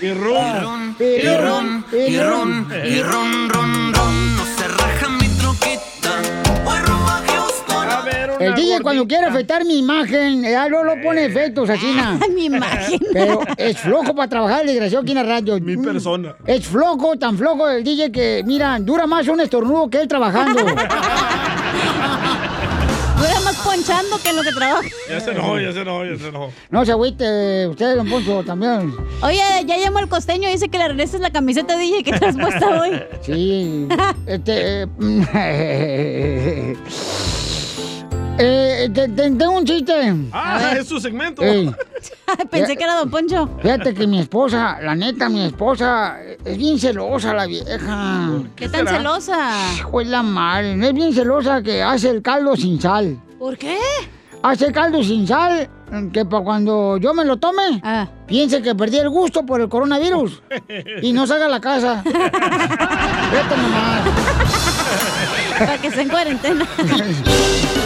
Y rum. Y ron, y ron. Y ron, ron, ron, no se raja mi troquita. Voy rumbo a Houston. A ver, una El DJ cuando quiere afectar mi imagen, ya no lo pone efectos así, na. Mi imagen. Pero es flojo para trabajar el desgraciado aquí en la radio. Mi persona. Es flojo, tan flojo el DJ que, mira, dura más un estornudo que él trabajando. Ponchando que en lo que trabaja. Ya se enojó, ya se enojó, ya se enojó. No se agüite, usted, don Poncho, también. Oye, ya llamó el costeño y dice que le regreses la camiseta DJ que te has puesto hoy. Sí, este... eh, Eh, te- te- tengo un chiste. Ah, es su segmento. Ey. Pensé que era Don Poncho. Fíjate que mi esposa, la neta, mi esposa es bien celosa la vieja. ¿Qué tan celosa? Hijo de la madre, es bien celosa que hace el caldo sin sal. ¿Por qué? Hace caldo sin sal que para cuando yo me lo tome, Ah. piense que perdí el gusto por el coronavirus y no salga a la casa. Vete nomás. Para que esté en cuarentena.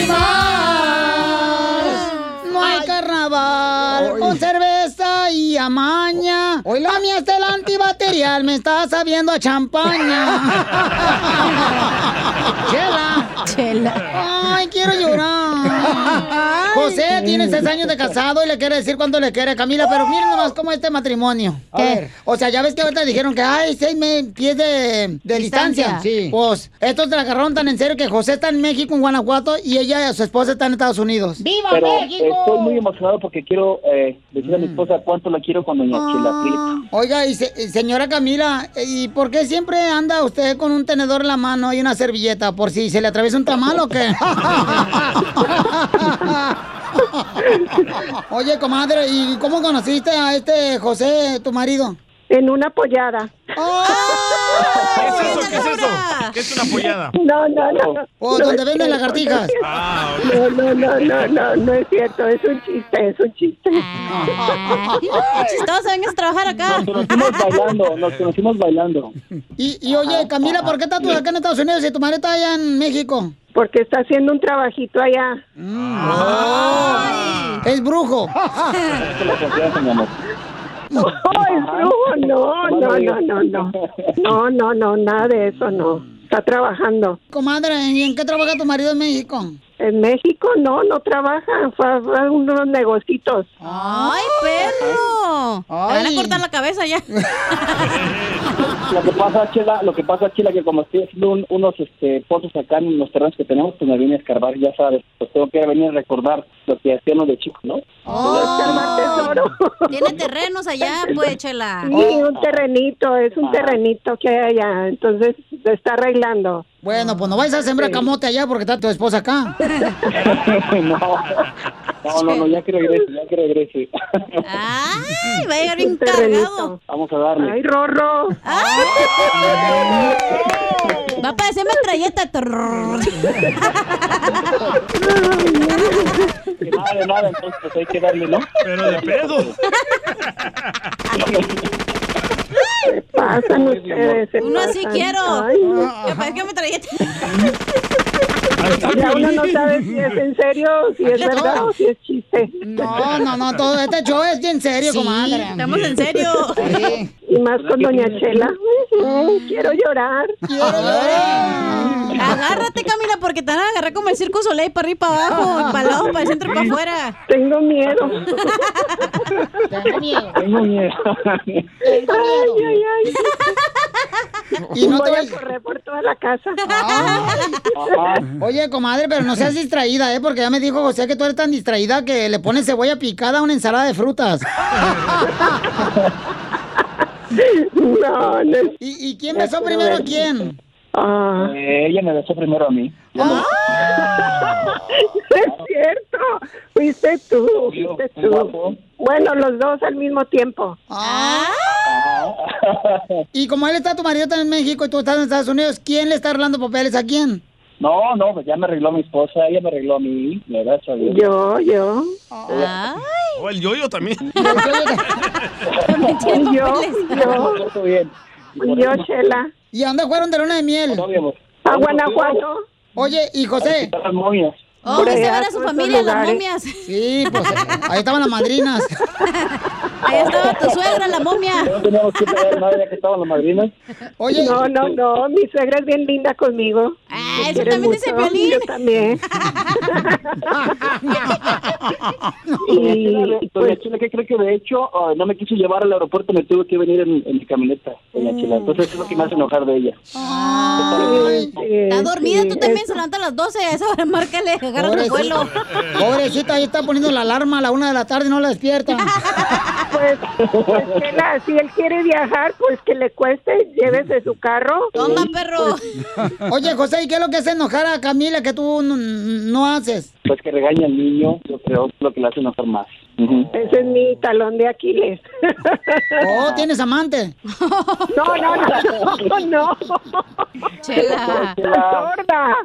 y más. No hay carnaval con cerveza y amaña. A mí hasta el antibacterial me está sabiendo a champaña. Chela. Chela. Ay, quiero llorar. José tiene seis años de casado y le quiere decir cuánto le quiere a Camila, pero miren nomás cómo es este matrimonio. ¿Qué? O sea, ya ves que ahorita dijeron que hay seis pies de, de distancia. Distancia. Sí. Pues estos se la agarraron tan en serio que José está en México, en Guanajuato, y ella, su esposa, está en Estados Unidos. ¡Viva Pero México! estoy muy emocionado porque quiero eh, decirle a mi esposa cuánto la quiero con doña Chela Prieto. Oiga, y se- y señora Camila, ¿y por qué siempre anda usted con un tenedor en la mano y una servilleta? ¿Por si se le atraviesa un tamal o qué? Oye, comadre, ¿y cómo conociste a este José, tu marido? En una pollada. ¿Qué es eso? ¿Qué es eso? ¿Qué es una pollada? No, no, no. O No donde venden lagartijas. Ah, No, no, no, no, no, no es cierto, es un chiste, es un chiste. Chistoso, vengas a trabajar acá. Nos conocimos bailando, nos conocimos bailando. Y, y oye, Camila, ¿por qué estás tú acá en Estados Unidos y tu marido está allá en México? Porque está haciendo un trabajito allá. Es brujo. ¡Ay, brujo! No, no, no, no, no. No, no, no, nada de eso, no. Está trabajando. Comadre, ¿y en qué trabaja tu marido en México? En México no, no trabaja, fue unos negocitos. ¡Ay, perro! Te van a Ay. cortar la cabeza ya. Lo que pasa, Chela, lo que pasa, Chela, que como estoy haciendo un- unos este, pozos acá en los terrenos que tenemos, pues me vine a escarbar, ya sabes. Pues tengo que venir a recordar lo que hacíamos de chico, ¿no? Tiene terrenos allá, pues, chela. Sí, un terrenito, es un terrenito que hay allá, entonces se está arreglando. Bueno, pues no vais a sembrar camote allá porque está tu esposa acá. no, no, no, no, ya que regrese, ya que regrese. Ay, va a llegar bien cargado. Vamos a darle. Ay, Rorro. Va a parecer metralleta. Nada de nada, entonces pues hay que darle, ¿no? Pero de pedo. Se pasan ustedes, se Uno así pasan. quiero. Ay, no. Que parezca metralleta. Ya uno no sabe si es en serio, si es verdad o si es chiste. No, no, no, todo este show es bien serio, Sí, comadre. estamos en serio. Sí. Y más con Doña Chela. Quiero llorar. Quiero llorar. Agárrate, Camila, porque te van a agarrar como el circo Soleil para arriba, para abajo, para el lado, para el centro, para afuera. Tengo miedo. Tengo miedo. Tengo miedo. Tengo Ay, miedo. ay, ay. Y no te Voy a correr por toda la casa. Oye, comadre, pero no seas distraída, ¿eh? Porque ya me dijo José que tú eres tan distraída que le pones cebolla picada a una ensalada de frutas. No, no es, ¿Y, y quién besó primero a quién? ah, Eh, ella me besó primero a mí. no es cierto. Fuiste tú, fuiste tú. Bueno, los dos al mismo tiempo. Ah. Y como él está tu marido está en México y tú estás en Estados Unidos, ¿quién le está arreglando papeles a quién? No, no, pues ya me arregló mi esposa, ella me arregló a mí, me da. Yo, yo. Ay, O el yoyo también. yo, yo, yo, Chela. ¿Y a dónde fueron de luna de miel? A Guanajuato. Oye, y José. Oh, fuiste a allá, ver a su familia, las momias. Sí, pues ahí estaban las madrinas. Ahí estaba tu suegra, la momia. No teníamos que pagar nada ya que estaban las madrinas. Oye, No, no, no, mi suegra es bien linda conmigo. Ah, eso también dice mucho, Piolín. Yo también. Y pues, ¿qué cree que de hecho ah, no me quiso llevar al aeropuerto? Me tuve que venir en, en mi camioneta, doña Chela. Entonces es lo que me hace enojar de ella. Ay, Está dormida, tú también se levanta a las 12, a esa hora márcale, agarra tu vuelo. Pobrecita, ahí está poniendo la alarma a la una de la tarde y no la despierta. Pues, pues si él quiere viajar, pues que le cueste, llévese su carro. Toma, perro. Oye, José, ¿y qué es lo que hace enojar a Camila que tú no, no haces? Pues que regaña al niño, yo creo que es lo que le hace enojar más. Ese es mi talón de Aquiles. Oh, ¿tienes amante? No, no, no, no. Chela. Gorda.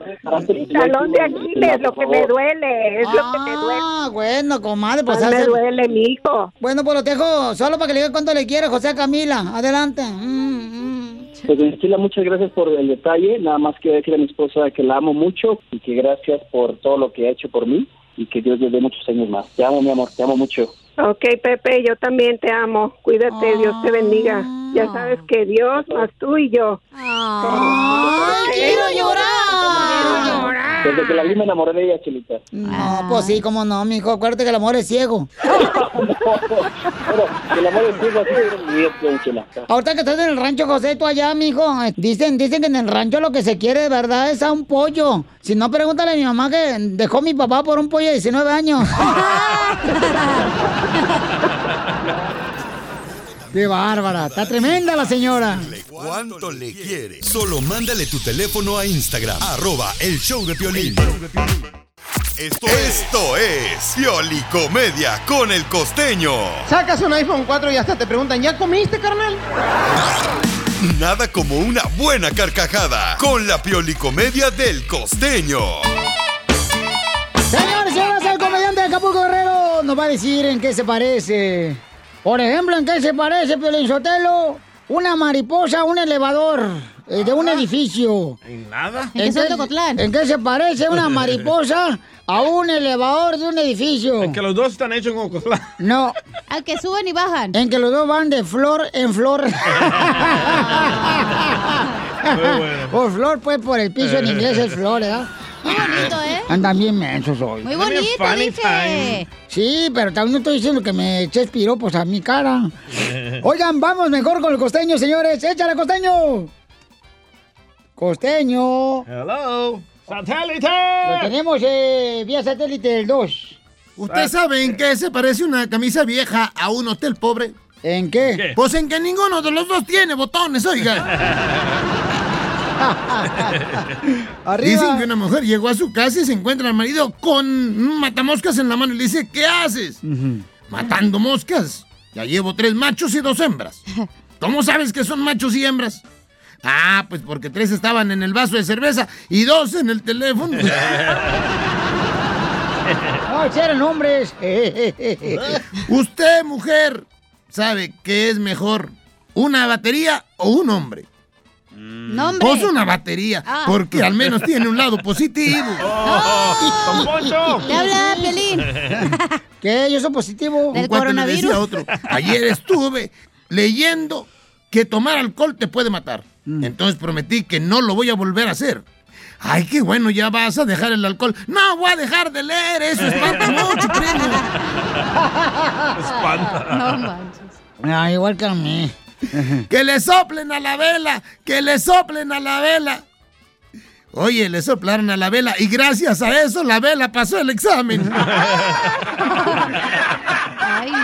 Mi talón de Aquiles, lo que me duele, es lo que me duele. Ah, bueno, comadre, pues me duele, mi hijo. Bueno, pues lo dejo solo para que le diga cuánto le quiere José Camila. Adelante. Mm, Pues doña Chela, muchas gracias por el detalle. Nada más quiero decir a mi esposa que la amo mucho y que gracias por todo lo que ha hecho por mí y que Dios le dé muchos años más. Te amo, mi amor, te amo mucho. Ok, Pepe, yo también te amo. Cuídate, Dios te bendiga. Ya sabes que Dios más tú y yo. ¡Ay, quiero llorar! Desde que la vi me enamoré de ella, Chelita. No, pues sí, cómo no, mijo. Acuérdate que el amor es ciego. Pero que el amor es ciego, así Chela. Ahorita que estás en el rancho, José, tú allá, mijo. Dicen, dicen que en el rancho lo que se quiere de verdad es a un pollo. Si no, pregúntale a mi mamá que dejó a mi papá por un pollo de 19 años. ¡Qué bárbara! Está tremenda la señora. ¿Cuánto le quiere? Solo mándale tu teléfono a Instagram, arroba el show de Piolín. Esto, esto es Piolicomedia con el costeño. Sacas un iPhone 4 y hasta te preguntan, ¿ya comiste, carnal? Nada como una buena carcajada con la Piolicomedia del costeño. Señores, señoras, el comediante de Acapulco Guerrero nos va a decir en qué se parece. Por ejemplo, en qué se parece, Piolín Sotelo, una mariposa a un elevador eh, de un edificio. ¿En nada? ¿En qué, en qué se parece una mariposa a un elevador de un edificio? En que los dos están hechos en Ocotlán. No. Al que suben y bajan. En que los dos van de flor en flor. Por flor, pues por el piso en inglés es flor, ¿verdad? Muy bonito, ¿eh? Andan bien mensos hoy. Muy bonito, dije. Sí, pero también no estoy diciendo que me eches piropos a mi cara. Oigan, vamos mejor con el costeño, señores. ¡Échale, costeño! Costeño. Hello. ¡Satélite! Lo tenemos eh, vía satélite el 2. ¿Usted sabe en qué se parece una camisa vieja a un hotel pobre? ¿En qué? Pues en que ninguno de los dos tiene botones, oiga. Dicen que una mujer llegó a su casa y se encuentra al marido con un matamoscas en la mano y le dice, ¿qué haces? Matando moscas. Ya llevo tres machos y dos hembras. ¿Cómo sabes que son machos y hembras? Ah, pues porque tres estaban en el vaso de cerveza y dos en el teléfono. No, eran hombres. Usted, mujer, sabe qué es mejor, una batería o un hombre. Nombre. Pues una batería, Ah. porque al menos tiene un lado positivo. ¡Don Poncho! ¿Te habla, Pelín? ¿Qué? Yo soy positivo. Cuate le decía otro, ayer estuve leyendo que tomar alcohol te puede matar. Entonces prometí que no lo voy a volver a hacer. Ay, qué bueno, ya vas a dejar el alcohol. No voy a dejar de leer, eso espanta mucho, primo. No manches. Ah, igual que a mí. Que le soplen a la vela, que le soplen a la vela. Oye, le soplaron a la vela y gracias a eso la vela pasó el examen. Ay, no.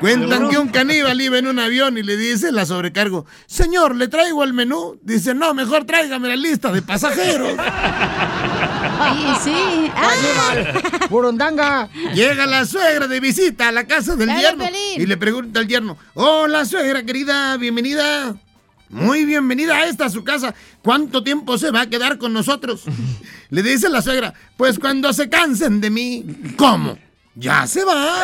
Cuentan que un caníbal iba en un avión y le dice la sobrecargo, señor, ¿le traigo el menú? Dice, no, mejor tráigame la lista de pasajeros. Sí, sí. ¡Ah! Burundanga. Llega la suegra de visita a la casa del Dale, yerno Pelín. y le pregunta al yerno, hola suegra querida, bienvenida. Muy bienvenida a esta su casa. ¿Cuánto tiempo se va a quedar con nosotros? Le dice la suegra, pues cuando se cansen de mí. ¿Cómo? Ya se va.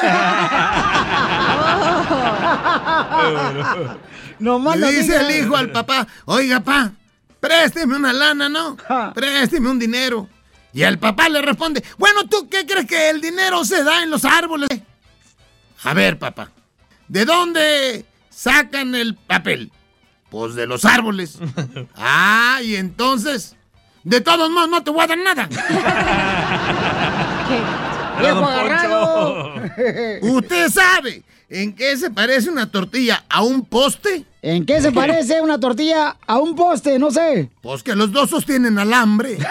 No más Le dice el hijo al papá, oiga, pa, présteme una lana, ¿no? Présteme un dinero. Y el papá le responde, bueno, ¿tú qué crees que el dinero se da en los árboles? A ver, papá, ¿de dónde sacan el papel? Pues de los árboles. Ah, y entonces, de todos modos no te voy a dar nada. ¡Viejo agarrado! ¿Usted sabe en qué se parece una tortilla a un poste? ¿En qué se parece una tortilla a un poste? No sé. Pues que los dos sostienen alambre.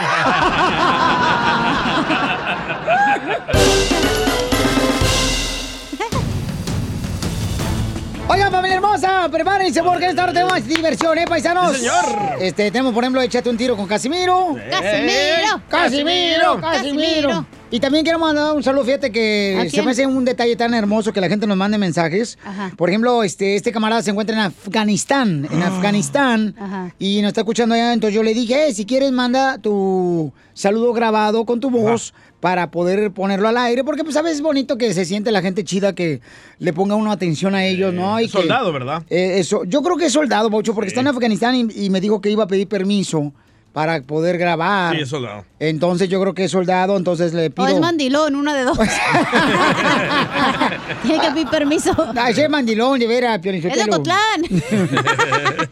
Oigan, familia hermosa, prepárense porque esta hora tenemos diversión, ¿eh, paisanos? Sí, señor. Este, tenemos, por ejemplo, Échate un tiro con Casimiro. Casimiro, Casimiro, Casimiro. Casimiro. Y también quiero mandar un saludo, fíjate ¿A que se me hace un detalle tan hermoso que la gente nos mande mensajes. Ajá. Por ejemplo, este, este camarada se encuentra en Afganistán, en Afganistán, Ajá. y nos está escuchando allá, entonces yo le dije, "Eh, si quieres manda tu saludo grabado con tu voz para poder ponerlo al aire, porque pues sabes es bonito que se siente la gente chida que le ponga uno atención a ellos, ¿no? Y que- Soldado, ¿verdad? eh, eso, yo creo que es soldado, Bocho, porque está en Afganistán y, y me dijo que iba a pedir permiso para poder grabar. Sí, es soldado. Entonces yo creo que es soldado, entonces le O pido... es mandilón, una de dos. Tiene que pedir permiso. Ah, ese es mandilón, de veras, Es de. Ocotlán.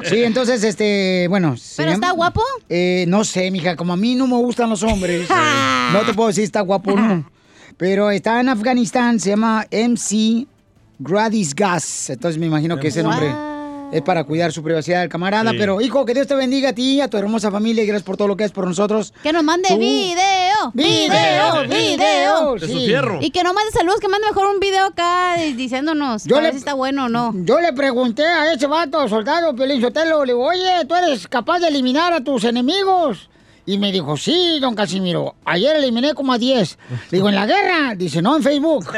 Sí, entonces, este, bueno. ¿Pero está guapo? Eh, no sé, mija, como a mí no me gustan los hombres, no te puedo decir si está guapo o no. Pero está en Afganistán, se llama MC Gradis Gas. Entonces me imagino que ese nombre es para cuidar su privacidad del camarada. Sí. Pero, hijo, que Dios te bendiga a ti, a tu hermosa familia y gracias por todo lo que haces por nosotros. Que nos mande Tú- video, Video, video. De su fierro. Y que no mande saludos, que mande mejor un video acá diciéndonos Yo le- ver si está bueno o no. Yo le pregunté a ese vato, soldado Piolín Sotelo, le digo, oye, ¿tú eres capaz de eliminar a tus enemigos? Y me dijo, sí, don Casimiro, ayer eliminé como a 10. Le digo, ¿en la guerra? Dice, no, en Facebook.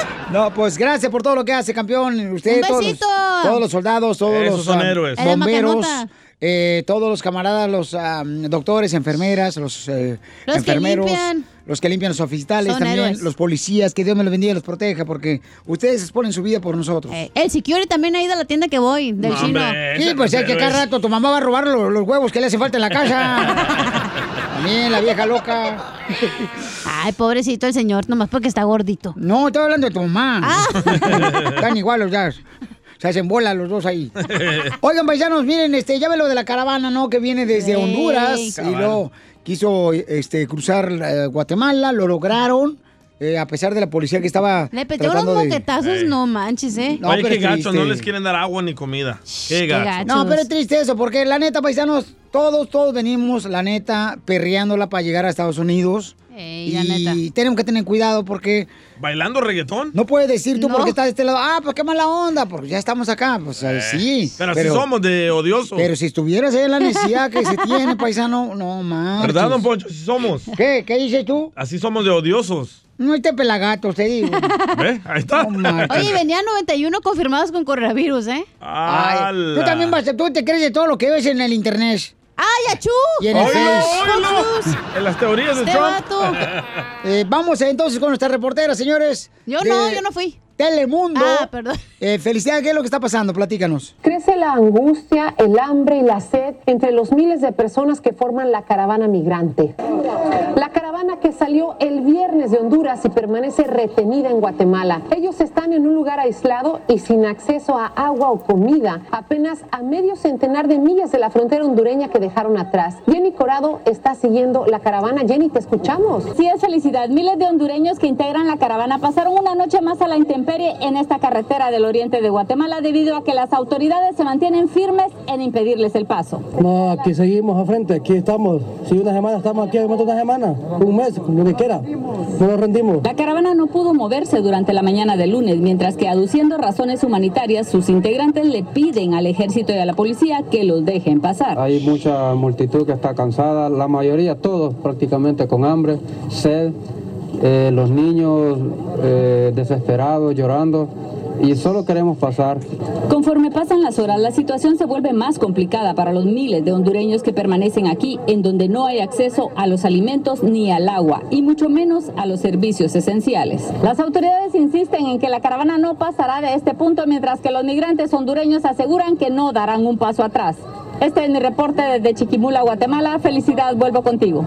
No, pues gracias por todo lo que hace, campeón. Usted, Un todos, los- besito. todos los soldados, todos Esos los son héroes. Bomberos. Eh, todos los camaradas, los doctores, enfermeras, los, eh, Los que enfermeros, limpian. los que limpian los hospitales, Son también héroes. los policías, que Dios me los bendiga y los proteja, porque ustedes exponen su vida por nosotros. El security también ha ido a la tienda que voy, del No, chino. hombre, Sí, pues es que cada rato tu mamá va a robar los, los huevos que le hace falta en la casa. También la vieja loca. Ay, pobrecito el señor, nomás porque está gordito. No, estoy hablando de tu mamá. Ah. Están igual los ya. Se hacen bola los dos ahí. Oigan, paisanos, miren, este, ya ve lo de la caravana, ¿no? Que viene desde Honduras y luego quiso este, cruzar eh, Guatemala, lo lograron, eh, a pesar de la policía que estaba Le petó unos de... moquetazos, no manches, ¿eh? No, Oye, qué gacho, no les quieren dar agua ni comida. Qué gacho. No, pero es triste eso, porque la neta, paisanos, todos, todos venimos, la neta, perreándola para llegar a Estados Unidos. Ey, la y neta. tenemos que tener cuidado porque ¿Bailando reggaetón? no puedes decir tú No. porque estás de este lado, ah, pues qué mala onda, porque ya estamos acá. Pues eh, sí. Pero así somos de odiosos. Pero si estuvieras ahí en la necesidad que se tiene, paisano, no más. ¿Verdad, don Poncho? Así somos. ¿Qué? ¿Qué dices tú? Así somos de odiosos. No te pelagato, te digo. ¿Ve? Ahí está. Oye, venían 91 confirmados con coronavirus, ¿eh? Ay, tú también vas, a- tú te crees de todo lo que ves en el internet. ¡Ay, achú! Y en el. En las teorías de Este Trump. vato. Eh, vamos entonces con nuestra reportera, señores. Yo no, yo no fui. Telemundo. Ah, perdón. Eh, felicidades, ¿qué es lo que está pasando? Platícanos. Crece la angustia, el hambre y la sed entre los miles de personas que forman la caravana migrante. La caravana que salió el viernes de Honduras y permanece retenida en Guatemala. Ellos están en un lugar aislado y sin acceso a agua o comida, apenas a medio centenar de millas de la frontera hondureña que dejaron atrás. Jenny Corado está siguiendo la caravana. Jenny, te escuchamos. Sí, es felicidad. Miles de hondureños que integran la caravana pasaron una noche más a la intemperie en esta carretera del oriente de Guatemala debido a que las autoridades se mantienen firmes en impedirles el paso. No, aquí seguimos a frente, aquí estamos. Si una semana estamos aquí, una semana, un mes, lo que quiera. No nos rendimos. La caravana no pudo moverse durante la mañana del lunes, mientras que aduciendo razones humanitarias, sus integrantes le piden al ejército y a la policía que los dejen pasar. Hay mucha multitud que está cansada, la mayoría, todos prácticamente con hambre, sed, eh, los niños eh, desesperados, llorando, y solo queremos pasar. Conforme pasan las horas, la situación se vuelve más complicada para los miles de hondureños que permanecen aquí, en donde no hay acceso a los alimentos ni al agua, y mucho menos a los servicios esenciales. Las autoridades insisten en que la caravana no pasará de este punto, mientras que los migrantes hondureños aseguran que no darán un paso atrás. Este es mi reporte desde Chiquimula, Guatemala. Felicidad, vuelvo contigo.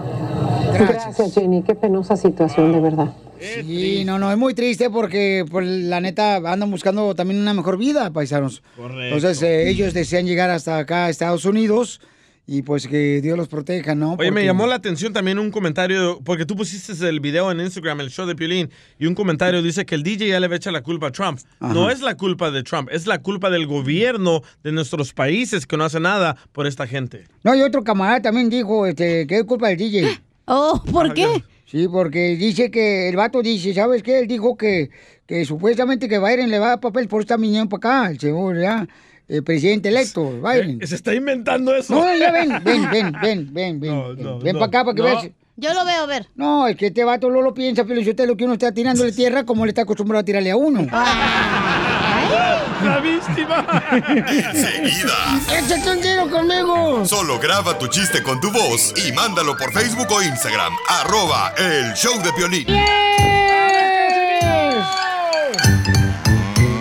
Gracias, Jenny. Qué penosa situación, de verdad. Sí, no, no, es muy triste porque, pues, la neta, andan buscando también una mejor vida, paisanos. Correcto. Entonces, eh, ellos desean llegar hasta acá, a Estados Unidos, y pues que Dios los proteja, ¿no? Oye, me llamó la atención también un comentario, porque tú pusiste el video en Instagram, el show de Piolín, y un comentario dice que el DJ ya le va a echar la culpa a Trump. Ajá. No es la culpa de Trump, es la culpa del gobierno de nuestros países que no hace nada por esta gente. No, y otro camarada también dijo este, que es culpa del DJ. Oh, ¿por qué? Sí, porque dice que el vato dice, ¿sabes qué? Él dijo que, que supuestamente que Biden le va a dar papel por estar viniendo para acá, el señor, ¿ya? El presidente electo, Biden. Se está inventando eso. No, ya ven, ven, ven, ven, ven, ven. ven ven no, para acá para que no. veas. Yo lo veo, a ver. No, es que este vato no lo piensa, pero yo usted lo que uno está tirándole tierra como le está acostumbrado a tirarle a uno. La víctima. Enseguida. ¡Échate un tiro conmigo! Solo graba tu chiste con tu voz y mándalo por Facebook o Instagram. Arroba el show de Piolín.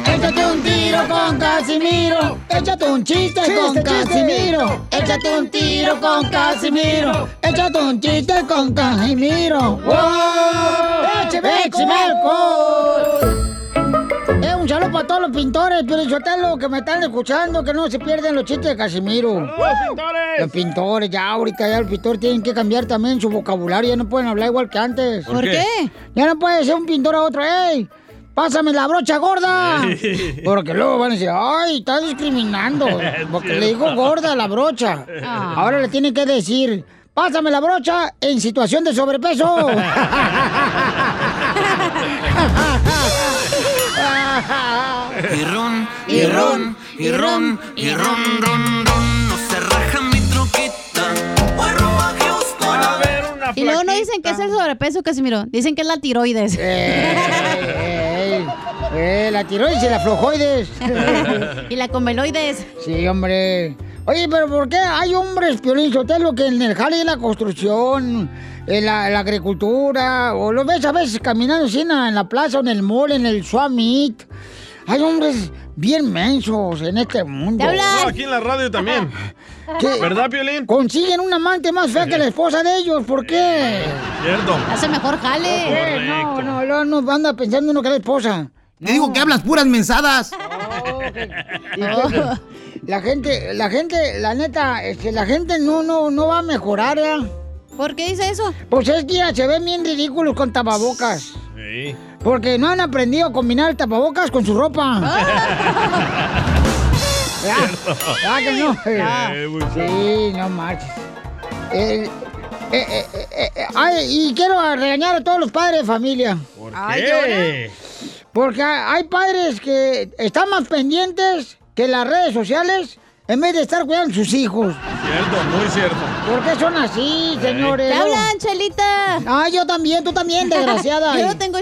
Échate un tiro con Casimiro. Échate un chiste, con Casimiro. Échate un tiro con Casimiro. Échate un chiste con Casimiro. ¡Wow! ¡Échame alcohol! Todos los pintores, pero lo que me están escuchando, que no se pierden los chistes de Casimiro. ¡Los pintores! Los pintores, ya ahorita ya los pintores tienen que cambiar también su vocabulario, ya no pueden hablar igual que antes. ¿Por ¿Por qué? Ya no puede ser un pintor a otro, ¡ey! ¡Pásame la brocha gorda! Porque luego van a decir, ¡ay, está discriminando! Porque le dijo gorda la brocha. Ah. Ahora le tienen que decir, ¡pásame la brocha en situación de sobrepeso! Y ron, y ron, y ron, y ron, ron, ron. No se raja mi troquita. Y luego no dicen que es el sobrepeso, Casimiro. Dicen que es la tiroides. ¡Ey! ¡Eh, la tiroides y la flojoides! y la comeloides. Sí, hombre. Oye, pero ¿por qué hay hombres, Piolín Sotelo, que en el jale de la construcción, en la, en la agricultura, o lo ves a veces caminando así en la, en la plaza, o en el mall, en el Swamit? Hay hombres bien mensos en este mundo. No, aquí en la radio también. ¿Qué? ¿Verdad, Piolín? Consiguen un amante más fea que la esposa de ellos, ¿por qué? Cierto. Hace mejor jale. No, no, luego nos anda pensando uno que la esposa. Te digo que hablas puras mensadas. Y La gente, la gente, la neta, este, la gente no, no, no va a mejorar, ¿eh? ¿Por qué dice eso? Pues es que ya se ven bien ridículos con tapabocas. Sí. Porque no han aprendido a combinar el tapabocas con su ropa. Ya, ya que no. Sí, no marches. Eh, eh, eh, eh, ay, y quiero regañar a todos los padres de familia. ¿Por Ay, qué? Porque hay padres que están más pendientes que las redes sociales en vez de estar cuidando a sus hijos. Cierto, muy cierto. ¿Por qué son así, señores? ¿Te hablan, Chelita? Ah, yo también, tú también, desgraciada. Yo no tengo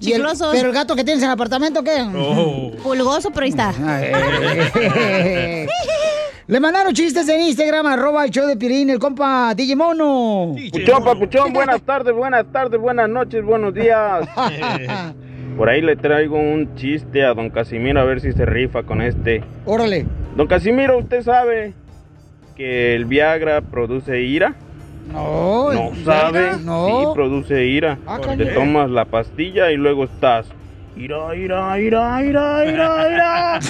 ¿Y el- chiclosos. ¿Pero el gato que tienes en el apartamento qué? Oh. Pulgoso, pero ahí está. Le mandaron chistes en Instagram, arroba el show de Pirín, el compa Digimono. Puchón, papuchón, buenas tardes, buenas tardes, buenas noches, buenos días. Por ahí le traigo un chiste a don Casimiro a ver si se rifa con este. Órale. Don Casimiro, ¿usted sabe que el Viagra produce ira? No, ¿No ¿el sabe? Viagra? No. Sí, produce ira. Ah, Te tomas la pastilla y luego estás... Ira, ira, ira, ira, ira, ira.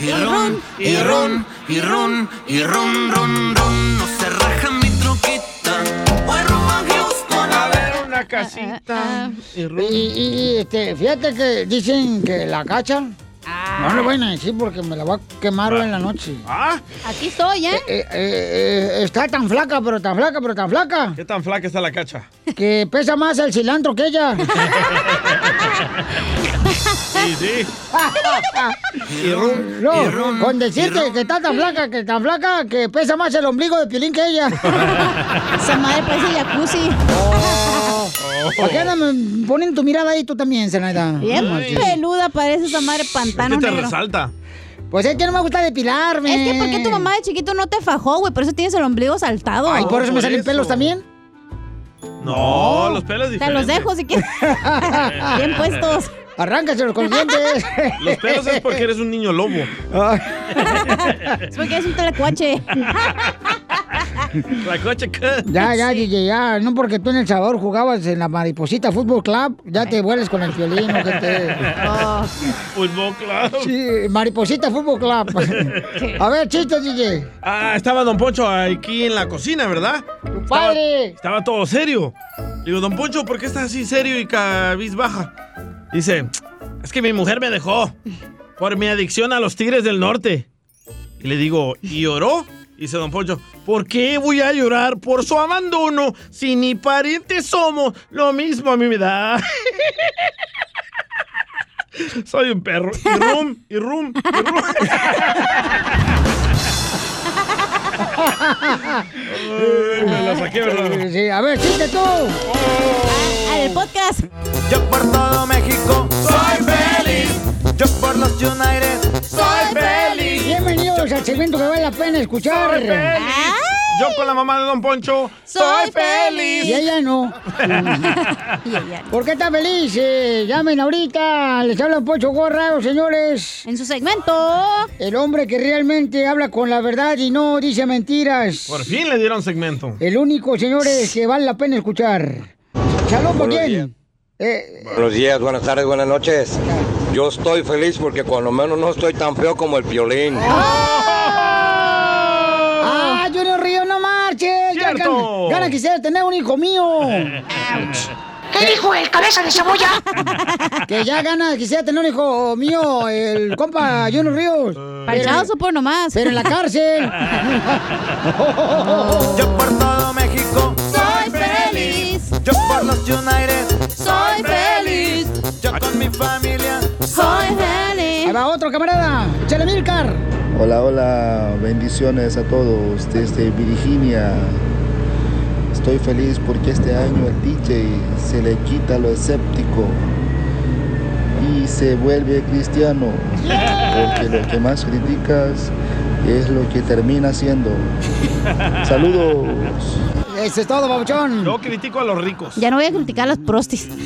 Y ron, y ron, y ron, y ron, ron, ron. Una casita. Y, y- y, este, fíjate que dicen que la cacha. No le voy a decir porque me la va a quemar hoy en la noche. ¿Ah? Aquí estoy, ¿eh? Eh, eh, eh, está tan flaca, pero tan flaca, pero tan flaca. ¿Qué tan flaca está la cacha? Que pesa más el cilantro que ella. Sí, sí. Y no, con decirte que está tan flaca, que tan flaca, que pesa más el ombligo de Piolín que ella. Esa madre parece jacuzzi. ¿Por qué andas poniendo tu mirada ahí tú también, Zenaida? Bien No marches. peluda parece esa madre Es pantano que te negro. resalta. Pues es que no me gusta depilarme. Es que ¿por qué tu mamá de chiquito no te fajó, güey? Por eso tienes el ombligo saltado. Ay, por eso me por salen eso. pelos también. No, los pelos Te diferentes. los dejo si quieres. Bien puestos. Arráncaselos con los dientes. Los pelos es porque eres un niño lobo. Es porque es un telecuache. La coche Ya, ya, DJ, ya. No porque tú en El Salvador jugabas en la Mariposita Fútbol Club, ya te vuelves con el violín, que te... Fútbol Club. Sí, Mariposita Fútbol Club. A ver, chiste, DJ. Ah, estaba Don Poncho aquí en la cocina, ¿verdad? padre! Estaba, todo serio. Digo, Don Poncho, ¿por qué estás así serio y cabizbaja? Dice, es que mi mujer me dejó por mi adicción a los tigres del norte. Y le digo, ¿y lloró? Dice Don Poncho, ¿por qué voy a llorar por su abandono si ni parientes somos? Lo mismo a mí me da. Soy un perro. Y rum, y rum, y rum. Ay, me la saqué, ¿verdad? Sí, sí, a ver, chiste tú. Ah, el podcast. Yo por todo México soy feliz. Yo por los United soy feliz. Bienvenidos al segmento que vale la pena escuchar. Soy feliz. Yo con la mamá de Don Poncho soy feliz. Y ella no. ¿Por qué está feliz? Eh, llamen ahorita. Les habla Poncho Gorra, señores. En su segmento. El hombre que realmente habla con la verdad y no dice mentiras. Por fin le dieron segmento. El único, señores, que vale la pena escuchar. Salud, ¿por quién? Eh, Buenos días, buenas tardes, buenas noches. Yo estoy feliz porque por lo menos no estoy tan feo como el violín. ¡Ah, Junior Río, no marches! Ya ¡Cierto! gana, gana quisiera tener un hijo mío. ¿Qué dijo el cabeza de cebolla? que ya gana, quisiera tener un hijo mío, el compa Junior Ríos. Parchados o por nomás. Pero en la cárcel. Yo por todo México soy feliz. Yo por los United Soy feliz. Yo con mi familia Soy feliz. Ahí va otro camarada. Échale Milcar. Hola, hola, bendiciones a todos desde Virginia. Estoy feliz porque este año el DJ se le quita lo escéptico y se vuelve cristiano. Porque lo que más criticas es lo que termina siendo. Saludos. Eso es todo, babuchón. Yo critico a los ricos. Ya no voy a criticar a las prostis.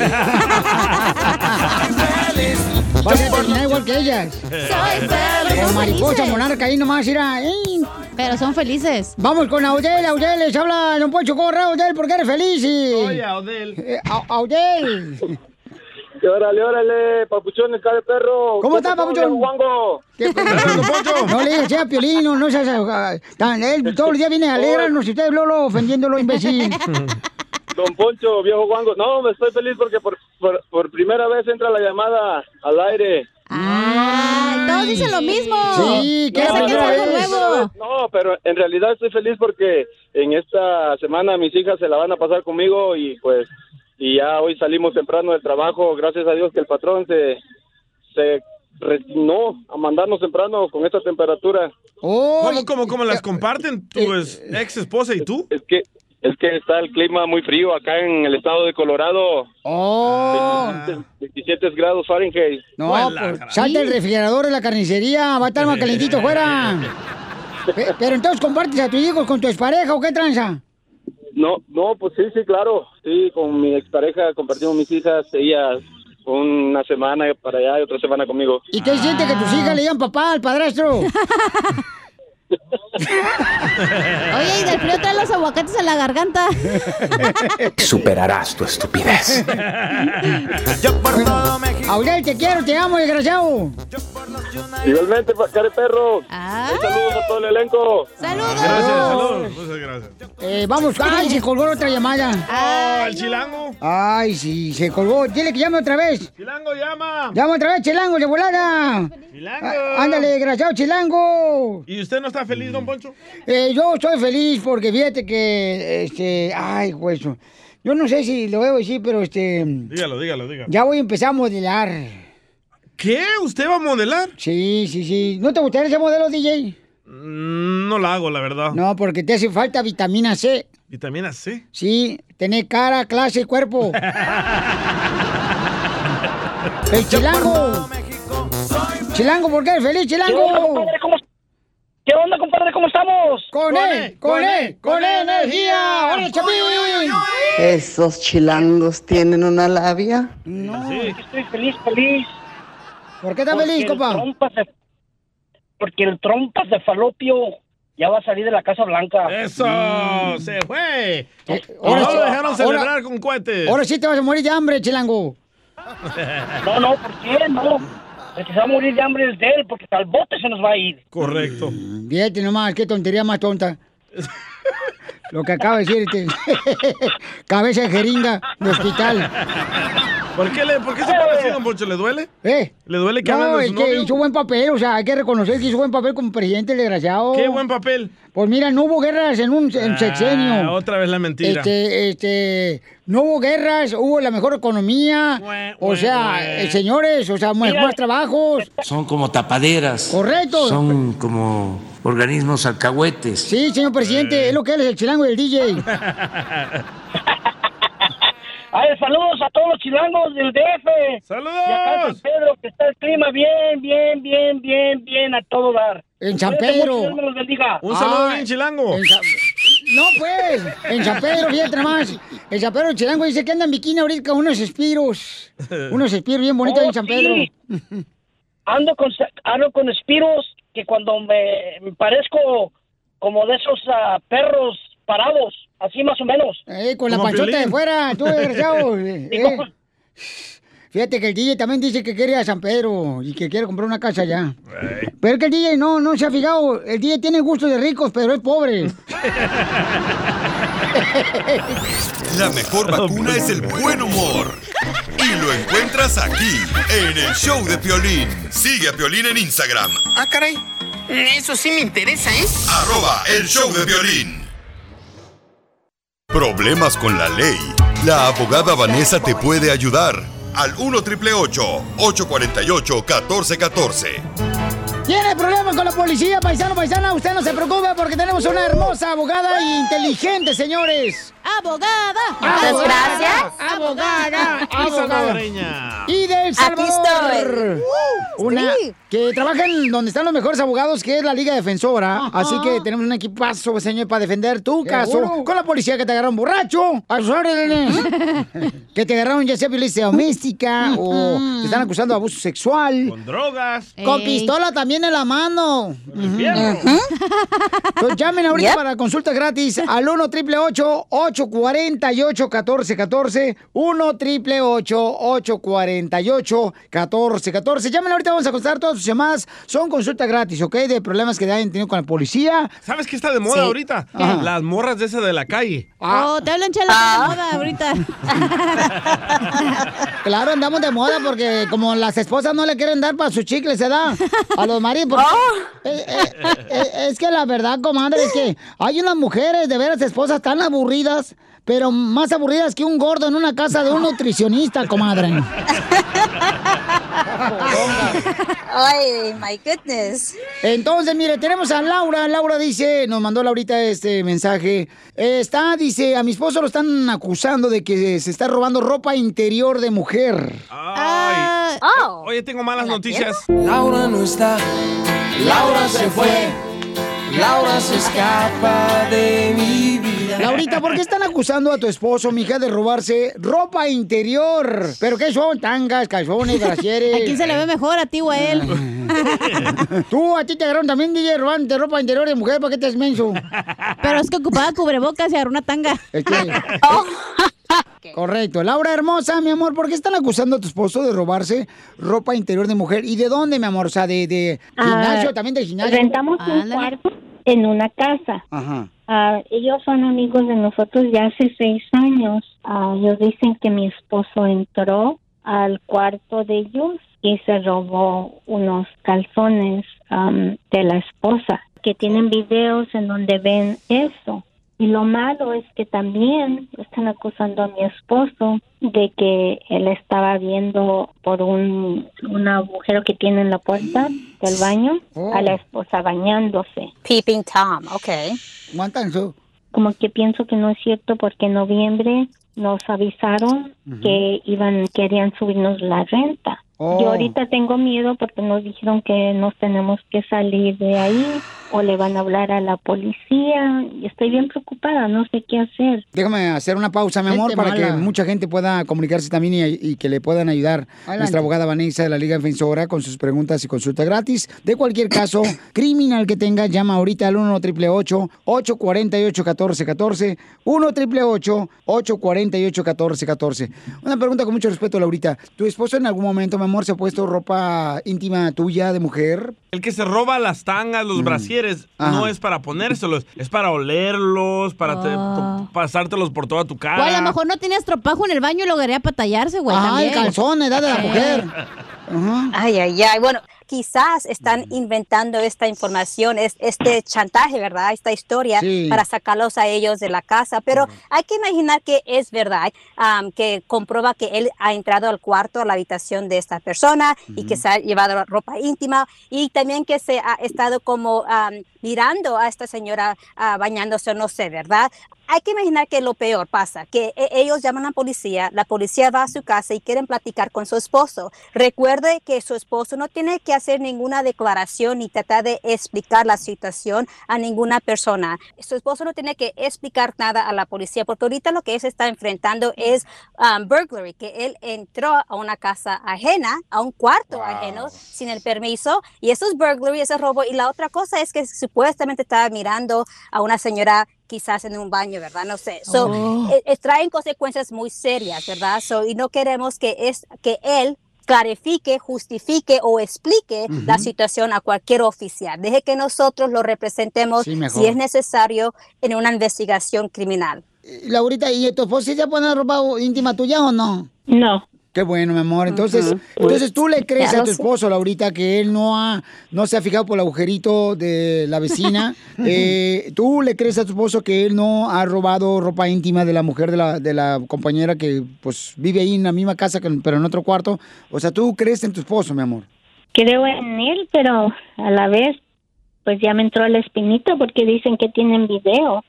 Vas a terminar igual que ellas. Soy feliz. Con mariposa monarca ahí nomás irá. ¡ey! Pero son felices. Vamos con Audel, Audel, les habla Don Poncho Corra, Audel, porque eres feliz y... Oye, Odel. Eh, Au- Audel. Y órale, órale, papuchones, cara de perro. ¿Cómo está, papuchón? Juango? ¿Qué, No le digas, sea Piolín, no seas... ah, tan- él todos los días viene a alegrarnos y ustedes Lolo ofendiéndolo, imbécil. Don Poncho, viejo Juango. No, me estoy feliz porque por, por, por primera vez entra la llamada al aire. Ay, todos dicen lo mismo. Sí, que es algo nuevo. No, pero en realidad estoy feliz porque en esta semana mis hijas se la van a pasar conmigo y pues y ya hoy salimos temprano del trabajo, gracias a Dios que el patrón se se resignó a mandarnos temprano con esta temperatura. ¿Cómo, cómo, cómo las comparten tu es- ex esposa y tú? Es que es que está el clima muy frío acá en el estado de Colorado. Oh. 27, 27 grados Fahrenheit. No, pues, salte el refrigerador de la carnicería, va a estar más calentito fuera. Pe- Pero entonces compartes a tus hijos con tu expareja o qué tranza? No, no, pues sí, sí, claro. Sí, con mi expareja compartimos mis hijas, ella una semana para allá y otra semana conmigo. ¿Y qué siente que tus hijas le digan papá al padrastro? Oye, y del frío trae los aguacates en la garganta. Superarás tu estupidez. Aurel, te quiero, te amo, desgraciado. Igualmente, pa- care perro. Un saludos a todo el elenco. ¡Saludos! Gracias, saludos. Muchas gracias. Eh, vamos, ay, se colgó otra llamada. Oh, el chilango. Ay, sí, se colgó. Dile que llame otra vez. Chilango, llama. Llama otra vez, chilango, de volada. Chilango. Ah, Ándale, desgraciado, chilango. ¿Y usted no está feliz, don Poncho? Eh, yo estoy feliz porque fíjate que, este, ay, pues, yo no sé si lo veo decir, pero este, Dígalo, dígalo, dígalo. ya voy a empezar a modelar. ¿Qué? ¿Usted va a modelar? Sí, sí, sí. ¿No te gustaría ese modelo, DJ? Mm, No la hago, la verdad. No, porque te hace falta vitamina C. ¿Vitamina C? Sí, tener cara, clase y cuerpo. El chilango. Chilango, ¿por qué eres feliz, chilango? ¿Qué onda, compadre? ¿Cómo estamos? Con él, con él, con energía. ¡Hola, Chapín! Esos chilangos tienen una labia. No. Estoy feliz, feliz. ¿Por qué estás feliz, Porque el compa? porque el trompas de falopio ya va a salir de la Casa Blanca. ¡Eso! ¡Se fue! Ahora no sí- lo dejaron ahora- celebrar con cohetes. Ahora sí te vas a morir de hambre, chilango. No, no, ¿por qué? No. El que se va a morir de hambre es de él, porque al bote se nos va a ir. Correcto. Fíjate nomás, qué tontería más tonta. Lo que acaba de decirte. Cabeza de jeringa de hospital. ¿Por qué, le, ¿Por qué se así, don Poncho? ¿Le duele? ¿Eh? ¿Le duele que no, de es su que novio? hizo buen papel, o sea, hay que reconocer que hizo buen papel como presidente, el desgraciado. ¿Qué buen papel? Pues mira, no hubo guerras en un en Ah, sexenio. otra vez la mentira. Este, este, no hubo guerras, hubo la mejor economía. o sea, eh, señores, o sea, mejores trabajos. Son como tapaderas. Correcto. Son como organismos alcahuetes. Sí, señor presidente, es lo que él es el chilango del DJ. Ay, saludos a todos los chilangos del DF. ¡Saludos! Y acá en San Pedro, que está el clima bien, bien, bien, bien, bien a todo dar. En San Pedro. Un saludo bien chilango. en San- No, pues, en San Pedro, fíjate más. En San Pedro, el chilango dice que anda en bikini ahorita con unos espiros. Unos espiros bien bonitos Oh, en San sí. Pedro. Ando con, ando con espiros que cuando me, me parezco como de esos ah, perros parados, así más o menos. Eh, con la panchota de fuera, tú desgraciado. eh, eh. Fíjate que el DJ también dice que quiere ir a San Pedro y que quiere comprar una casa allá. Pero es que el DJ no, no se ha fijado. El DJ tiene gusto de ricos, pero es pobre. La mejor vacuna es el buen humor. Lo encuentras aquí, en el show de Piolín. Sigue a Piolín en Instagram, Ah, caray. Eso sí me interesa, ¿eh? arroba el show de Piolín. Problemas con la ley. La abogada Vanessa te puede ayudar. Al 1 848 1414 ¿Tiene problemas con la policía, paisano, paisana? Usted no se preocupe porque tenemos una hermosa abogada e inteligente, señores. ¡Abogada! Muchas gracias. Abogada, abogada. Y del Aquí Salvador. estoy. Una que trabaja en donde están los mejores abogados, que es la Liga Defensora. Así que tenemos un equipazo, señor, para defender tu caso Seguro. con la policía que te agarraron borracho. A sus órdenes. que te agarraron ya sea violencia doméstica o te están acusando de abuso sexual. Con drogas. Con Ey. pistola también en la mano. Entonces llamen ahorita Yep. para consulta gratis al 1 888 848 1414 1 888 848 1414 Llamen ahorita, vamos a contestar todas sus llamadas. Son consulta gratis, ¿ok? De problemas que hayan tenido con la policía. ¿Sabes qué está de moda Sí. ahorita? Ajá. Las morras de esa de la calle. Oh, te hablan chela de moda ahorita. Claro, andamos de moda porque como las esposas no le quieren dar para su chicle, se da a los maridos. porque- Eh, eh, eh, es que la verdad, comadre, es que hay unas mujeres de veras esposas tan aburridas, pero más aburridas que un gordo en una casa de un nutricionista, comadre. Ay, my goodness. Entonces, mire, tenemos a Laura. Laura dice, nos mandó Laurita este mensaje. Está, dice, a mi esposo lo están acusando de que se está robando ropa interior de mujer. Ay. Oh. Oye, tengo malas noticias. Laura no está. Laura se fue. Laura se escapa de mi vida. Laurita, ¿por qué están acusando a tu esposo, mija, de robarse ropa interior? ¿Pero qué son? Tangas, calzones, brasieres. ¿A quién se le ve mejor, a ti o a él? Tú, a ti te agarraron también, DJ, robando ropa interior de mujer, ¿para qué te es menso? Pero es que ocupaba cubrebocas y agarró una tanga. Es que- Correcto. Laura hermosa, mi amor, ¿por qué están acusando a tu esposo de robarse ropa interior de mujer? ¿Y de dónde, mi amor? O sea, de, de gimnasio, Ah, también del gimnasio. Rentamos un Ándale. cuarto en una casa. Ajá. Ah, ellos son amigos de nosotros ya hace seis años. Ah, ellos dicen que mi esposo entró al cuarto de ellos y se robó unos calzones de la esposa, que tienen videos en donde ven eso. Y lo malo es que también están acusando a mi esposo de que él estaba viendo por un, un agujero que tiene en la puerta del baño a la esposa bañándose. Peeping Tom, okay. Como que pienso que no es cierto porque en noviembre nos avisaron que iban querían subirnos la renta. Oh. Yo ahorita tengo miedo porque nos dijeron que nos tenemos que salir de ahí o le van a hablar a la policía. Y estoy bien preocupada, no sé qué hacer. Déjame hacer una pausa, mi amor, Gente para que mucha gente pueda comunicarse también y, y que le puedan ayudar. Adelante. Nuestra abogada Vanessa de la Liga Defensora con sus preguntas y consulta gratis. De cualquier caso criminal que tenga, llama ahorita al 1 888 848 1414 1 888 848 1414 Una pregunta con mucho respeto, Laurita. ¿Tu esposo en algún momento, mi amor, se ha puesto ropa íntima tuya de mujer? El que se roba las tangas, los brasieres, Ajá. no es para ponérselos, es para olerlos, para te- Ah. pasártelos por toda tu cara. O a lo mejor no tenías tropajo en el baño y lo quería patallarse, güey. Ah, también. el calzón, edad de la mujer. Ay, ay, ay. Bueno, quizás están inventando esta información, es, este chantaje, ¿verdad? Esta historia Sí. para sacarlos a ellos de la casa. Pero hay que imaginar que es verdad, am, que comprueba que él ha entrado al cuarto, a la habitación de esta persona y que se ha llevado ropa íntima y también que se ha estado como am, mirando a esta señora ah, bañándose, no sé, ¿verdad? Hay que imaginar que lo peor pasa, que e- ellos llaman a la policía, la policía va a su casa y quieren platicar con su esposo. Recuerde que su esposo no tiene que hacer ninguna declaración ni tratar de explicar la situación a ninguna persona. Su esposo no tiene que explicar nada a la policía porque ahorita lo que él se está enfrentando es um, burglary, que él entró a una casa ajena, a un cuarto ajeno sin el permiso y eso es burglary, eso es robo. Y la otra cosa es que supuestamente estaba mirando a una señora quizás en un baño, ¿verdad? No sé. So, Oh. eh, eh, traen consecuencias muy serias, ¿verdad? So, y no queremos que, es, que él clarifique, justifique o explique la situación a cualquier oficial. Deje que nosotros lo representemos Sí, si es necesario en una investigación criminal. Laurita, ¿y tu esposo sí se pone ropa íntima tuya o no? No. Qué bueno, mi amor. Entonces, Ujú. entonces tú le crees Ya a tu sé. esposo, Laurita, que él no ha, no se ha fijado por el agujerito de la vecina. Eh, tú le crees a tu esposo que él no ha robado ropa íntima de la mujer de la, de la compañera que pues vive ahí en la misma casa, que- pero en otro cuarto. O sea, tú crees en tu esposo, mi amor. Creo en él, pero a la vez, pues ya me entró la espinita porque dicen que tienen video.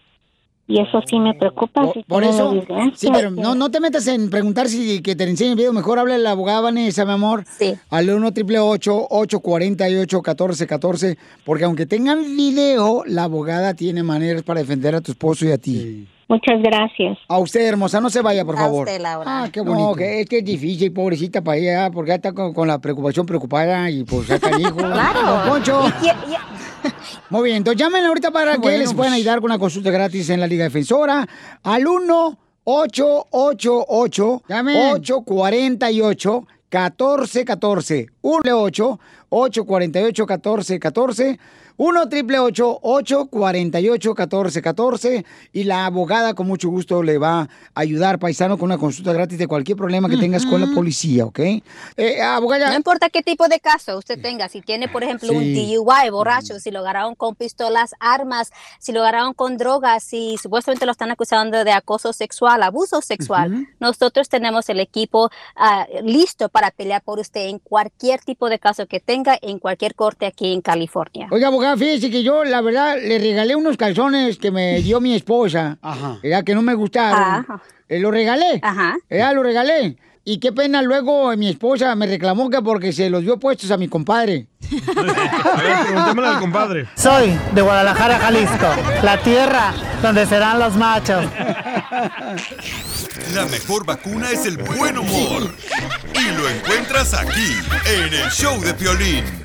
Y eso sí me preocupa. si Por eso, sí, pero no, no te metas en preguntar si que te enseñe el video. Mejor habla la abogada Vanessa, mi amor. Sí. Al 1 888 848 1414 porque aunque tengan video, la abogada tiene maneras para defender a tu esposo y a ti. Muchas gracias. A usted, hermosa, no se vaya, por A favor. usted, Laura. Ah, qué bonito. No, que es que es difícil, pobrecita, para ella, porque ella está con, con la preocupación preocupada y pues ya está hijo. Claro. Don Poncho. Muy bien, entonces llamen ahorita para que Bueno, les puedan ayudar con una consulta gratis en la Liga Defensora al 1 888 848 1414 1 8 848 1414 1 triple 848 1414 y la abogada con mucho gusto le va a ayudar, paisano, con una consulta gratis de cualquier problema que tengas con la policía, ¿ok? Eh, abogada. No importa qué tipo de caso usted tenga, si tiene, por ejemplo, un. DUI, borracho, si lo agarraron con pistolas, armas, si lo agarraron con drogas, si supuestamente lo están acusando de acoso sexual, abuso sexual, nosotros tenemos el equipo ah, listo para pelear por usted en cualquier tipo de caso que tenga, en cualquier corte aquí en California. Oiga, abogada, fíjese que yo, la verdad, le regalé unos calzones que me dio mi esposa. Ajá. que no me gustaron. Ajá. Eh, lo regalé. Ajá. Lo regalé. Y qué pena, luego mi esposa me reclamó que porque se los dio puestos a mi compadre. Preguntémosle al compadre. Soy de Guadalajara, Jalisco, la tierra donde serán los machos. La mejor vacuna es el buen humor. Y lo encuentras aquí, en el show de Piolín.